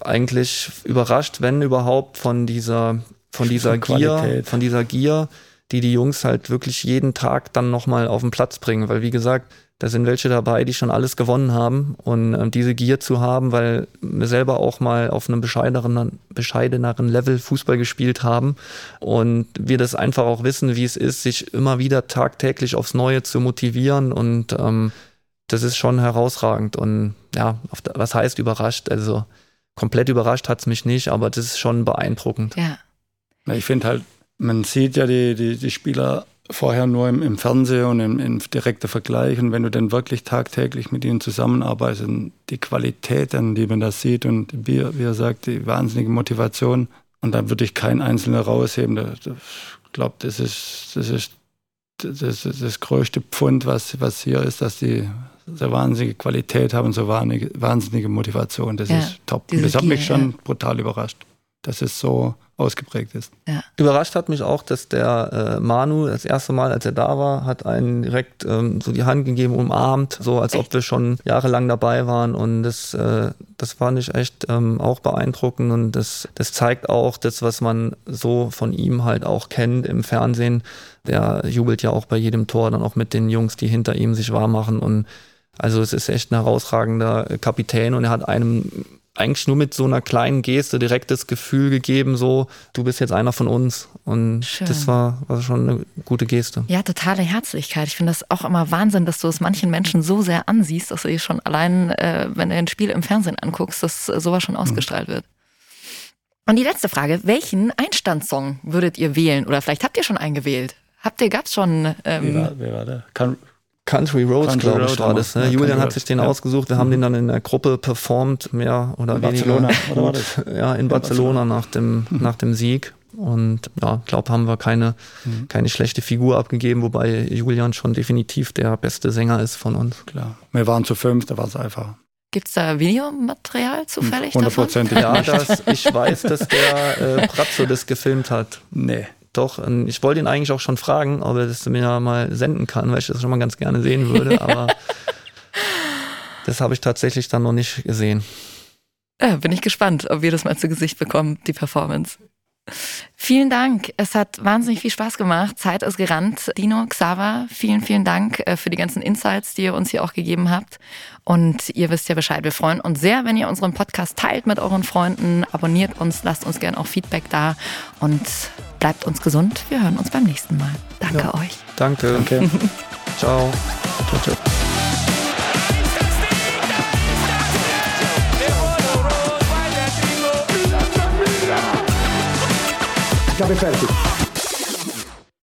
eigentlich überrascht, wenn überhaupt von dieser, von dieser Gier, von dieser Gier, die die Jungs halt wirklich jeden Tag dann nochmal auf den Platz bringen. Weil wie gesagt, da sind welche dabei, die schon alles gewonnen haben und ähm, diese Gier zu haben, weil wir selber auch mal auf einem bescheideneren, bescheideneren Level Fußball gespielt haben und wir das einfach auch wissen, wie es ist, sich immer wieder tagtäglich aufs Neue zu motivieren und ähm, das ist schon herausragend und ja, was heißt überrascht? Also komplett überrascht hat's mich nicht, aber das ist schon beeindruckend. Ja. Na, Ich finde halt, man sieht ja die, die, die Spieler vorher nur im, im Fernsehen und im, im direkten Vergleich. Und wenn du dann wirklich tagtäglich mit ihnen zusammenarbeitest, die Qualität, dann, die man da sieht und wie, wie er sagt, die wahnsinnige Motivation, und dann würde ich keinen Einzelnen rausheben. Da- da- Ich glaube, das ist, das ist das, ist das größte Pfund, was, was hier ist, dass die so wahnsinnige Qualität haben, so wahnsinnige, wahnsinnige Motivation. Das Ja, ist top. Das hat mich schon brutal überrascht, dass es so ausgeprägt ist. Überrascht hat mich auch, dass der äh, Manu das erste Mal, als er da war, hat einen direkt ähm, so die Hand gegeben, umarmt, so als ob wir schon jahrelang dabei waren. Und das, äh, das fand ich echt ähm, auch beeindruckend. Und das, das zeigt auch das, was man so von ihm halt auch kennt im Fernsehen. Der jubelt ja auch bei jedem Tor, dann auch mit den Jungs, die hinter ihm sich warm machen. Und also es ist echt ein herausragender Kapitän und er hat einem eigentlich nur mit so einer kleinen Geste direkt das Gefühl gegeben, so, du bist jetzt einer von uns. Und Schön. das war, war schon eine gute Geste. Ja, totale Herzlichkeit. Ich finde das auch immer Wahnsinn, dass du es manchen Menschen so sehr ansiehst, dass du dir schon allein, äh, wenn du ein Spiel im Fernsehen anguckst, dass äh, sowas schon ausgestrahlt wird. Und die letzte Frage, welchen Einstandssong würdet ihr wählen? Oder vielleicht habt ihr schon einen gewählt? Habt ihr, gab's schon, Wie ähm, war, wer war der? Kann, Country Roads, glaube ich, Road war das. Ne? Ja, Julian Country hat sich Road, den ja. ausgesucht. Wir haben den dann in der Gruppe performt, mehr oder In weniger. Barcelona, oder war das? Ja, in Barcelona nach dem, nach dem Sieg. Und ja, glaube, haben wir keine, keine schlechte Figur abgegeben, wobei Julian schon definitiv der beste Sänger ist von uns. klar. Wir waren zu fünf, da war es einfach. gibt's da Videomaterial zufällig davon? Hundertprozentig. Ja, das, ich weiß, dass der äh, Brazzo das gefilmt hat. Nee. Doch, und ich wollte ihn eigentlich auch schon fragen, ob er das mir mal senden kann, weil ich das schon mal ganz gerne sehen würde, aber das habe ich tatsächlich dann noch nicht gesehen. Ja, bin ich gespannt, ob wir das mal zu Gesicht bekommen, die Performance. Vielen Dank. Es hat wahnsinnig viel Spaß gemacht. Zeit ist gerannt. Dino, Xaver, vielen, vielen Dank äh, für die ganzen Insights, die ihr uns hier auch gegeben habt. Und ihr wisst ja Bescheid. Wir freuen uns sehr, wenn ihr unseren Podcast teilt mit euren Freunden. Abonniert uns, lasst uns gerne auch Feedback da und bleibt uns gesund. Wir hören uns beim nächsten Mal. Danke euch. Danke. Danke. Ciao. Ciao, ciao. Chiave fertig.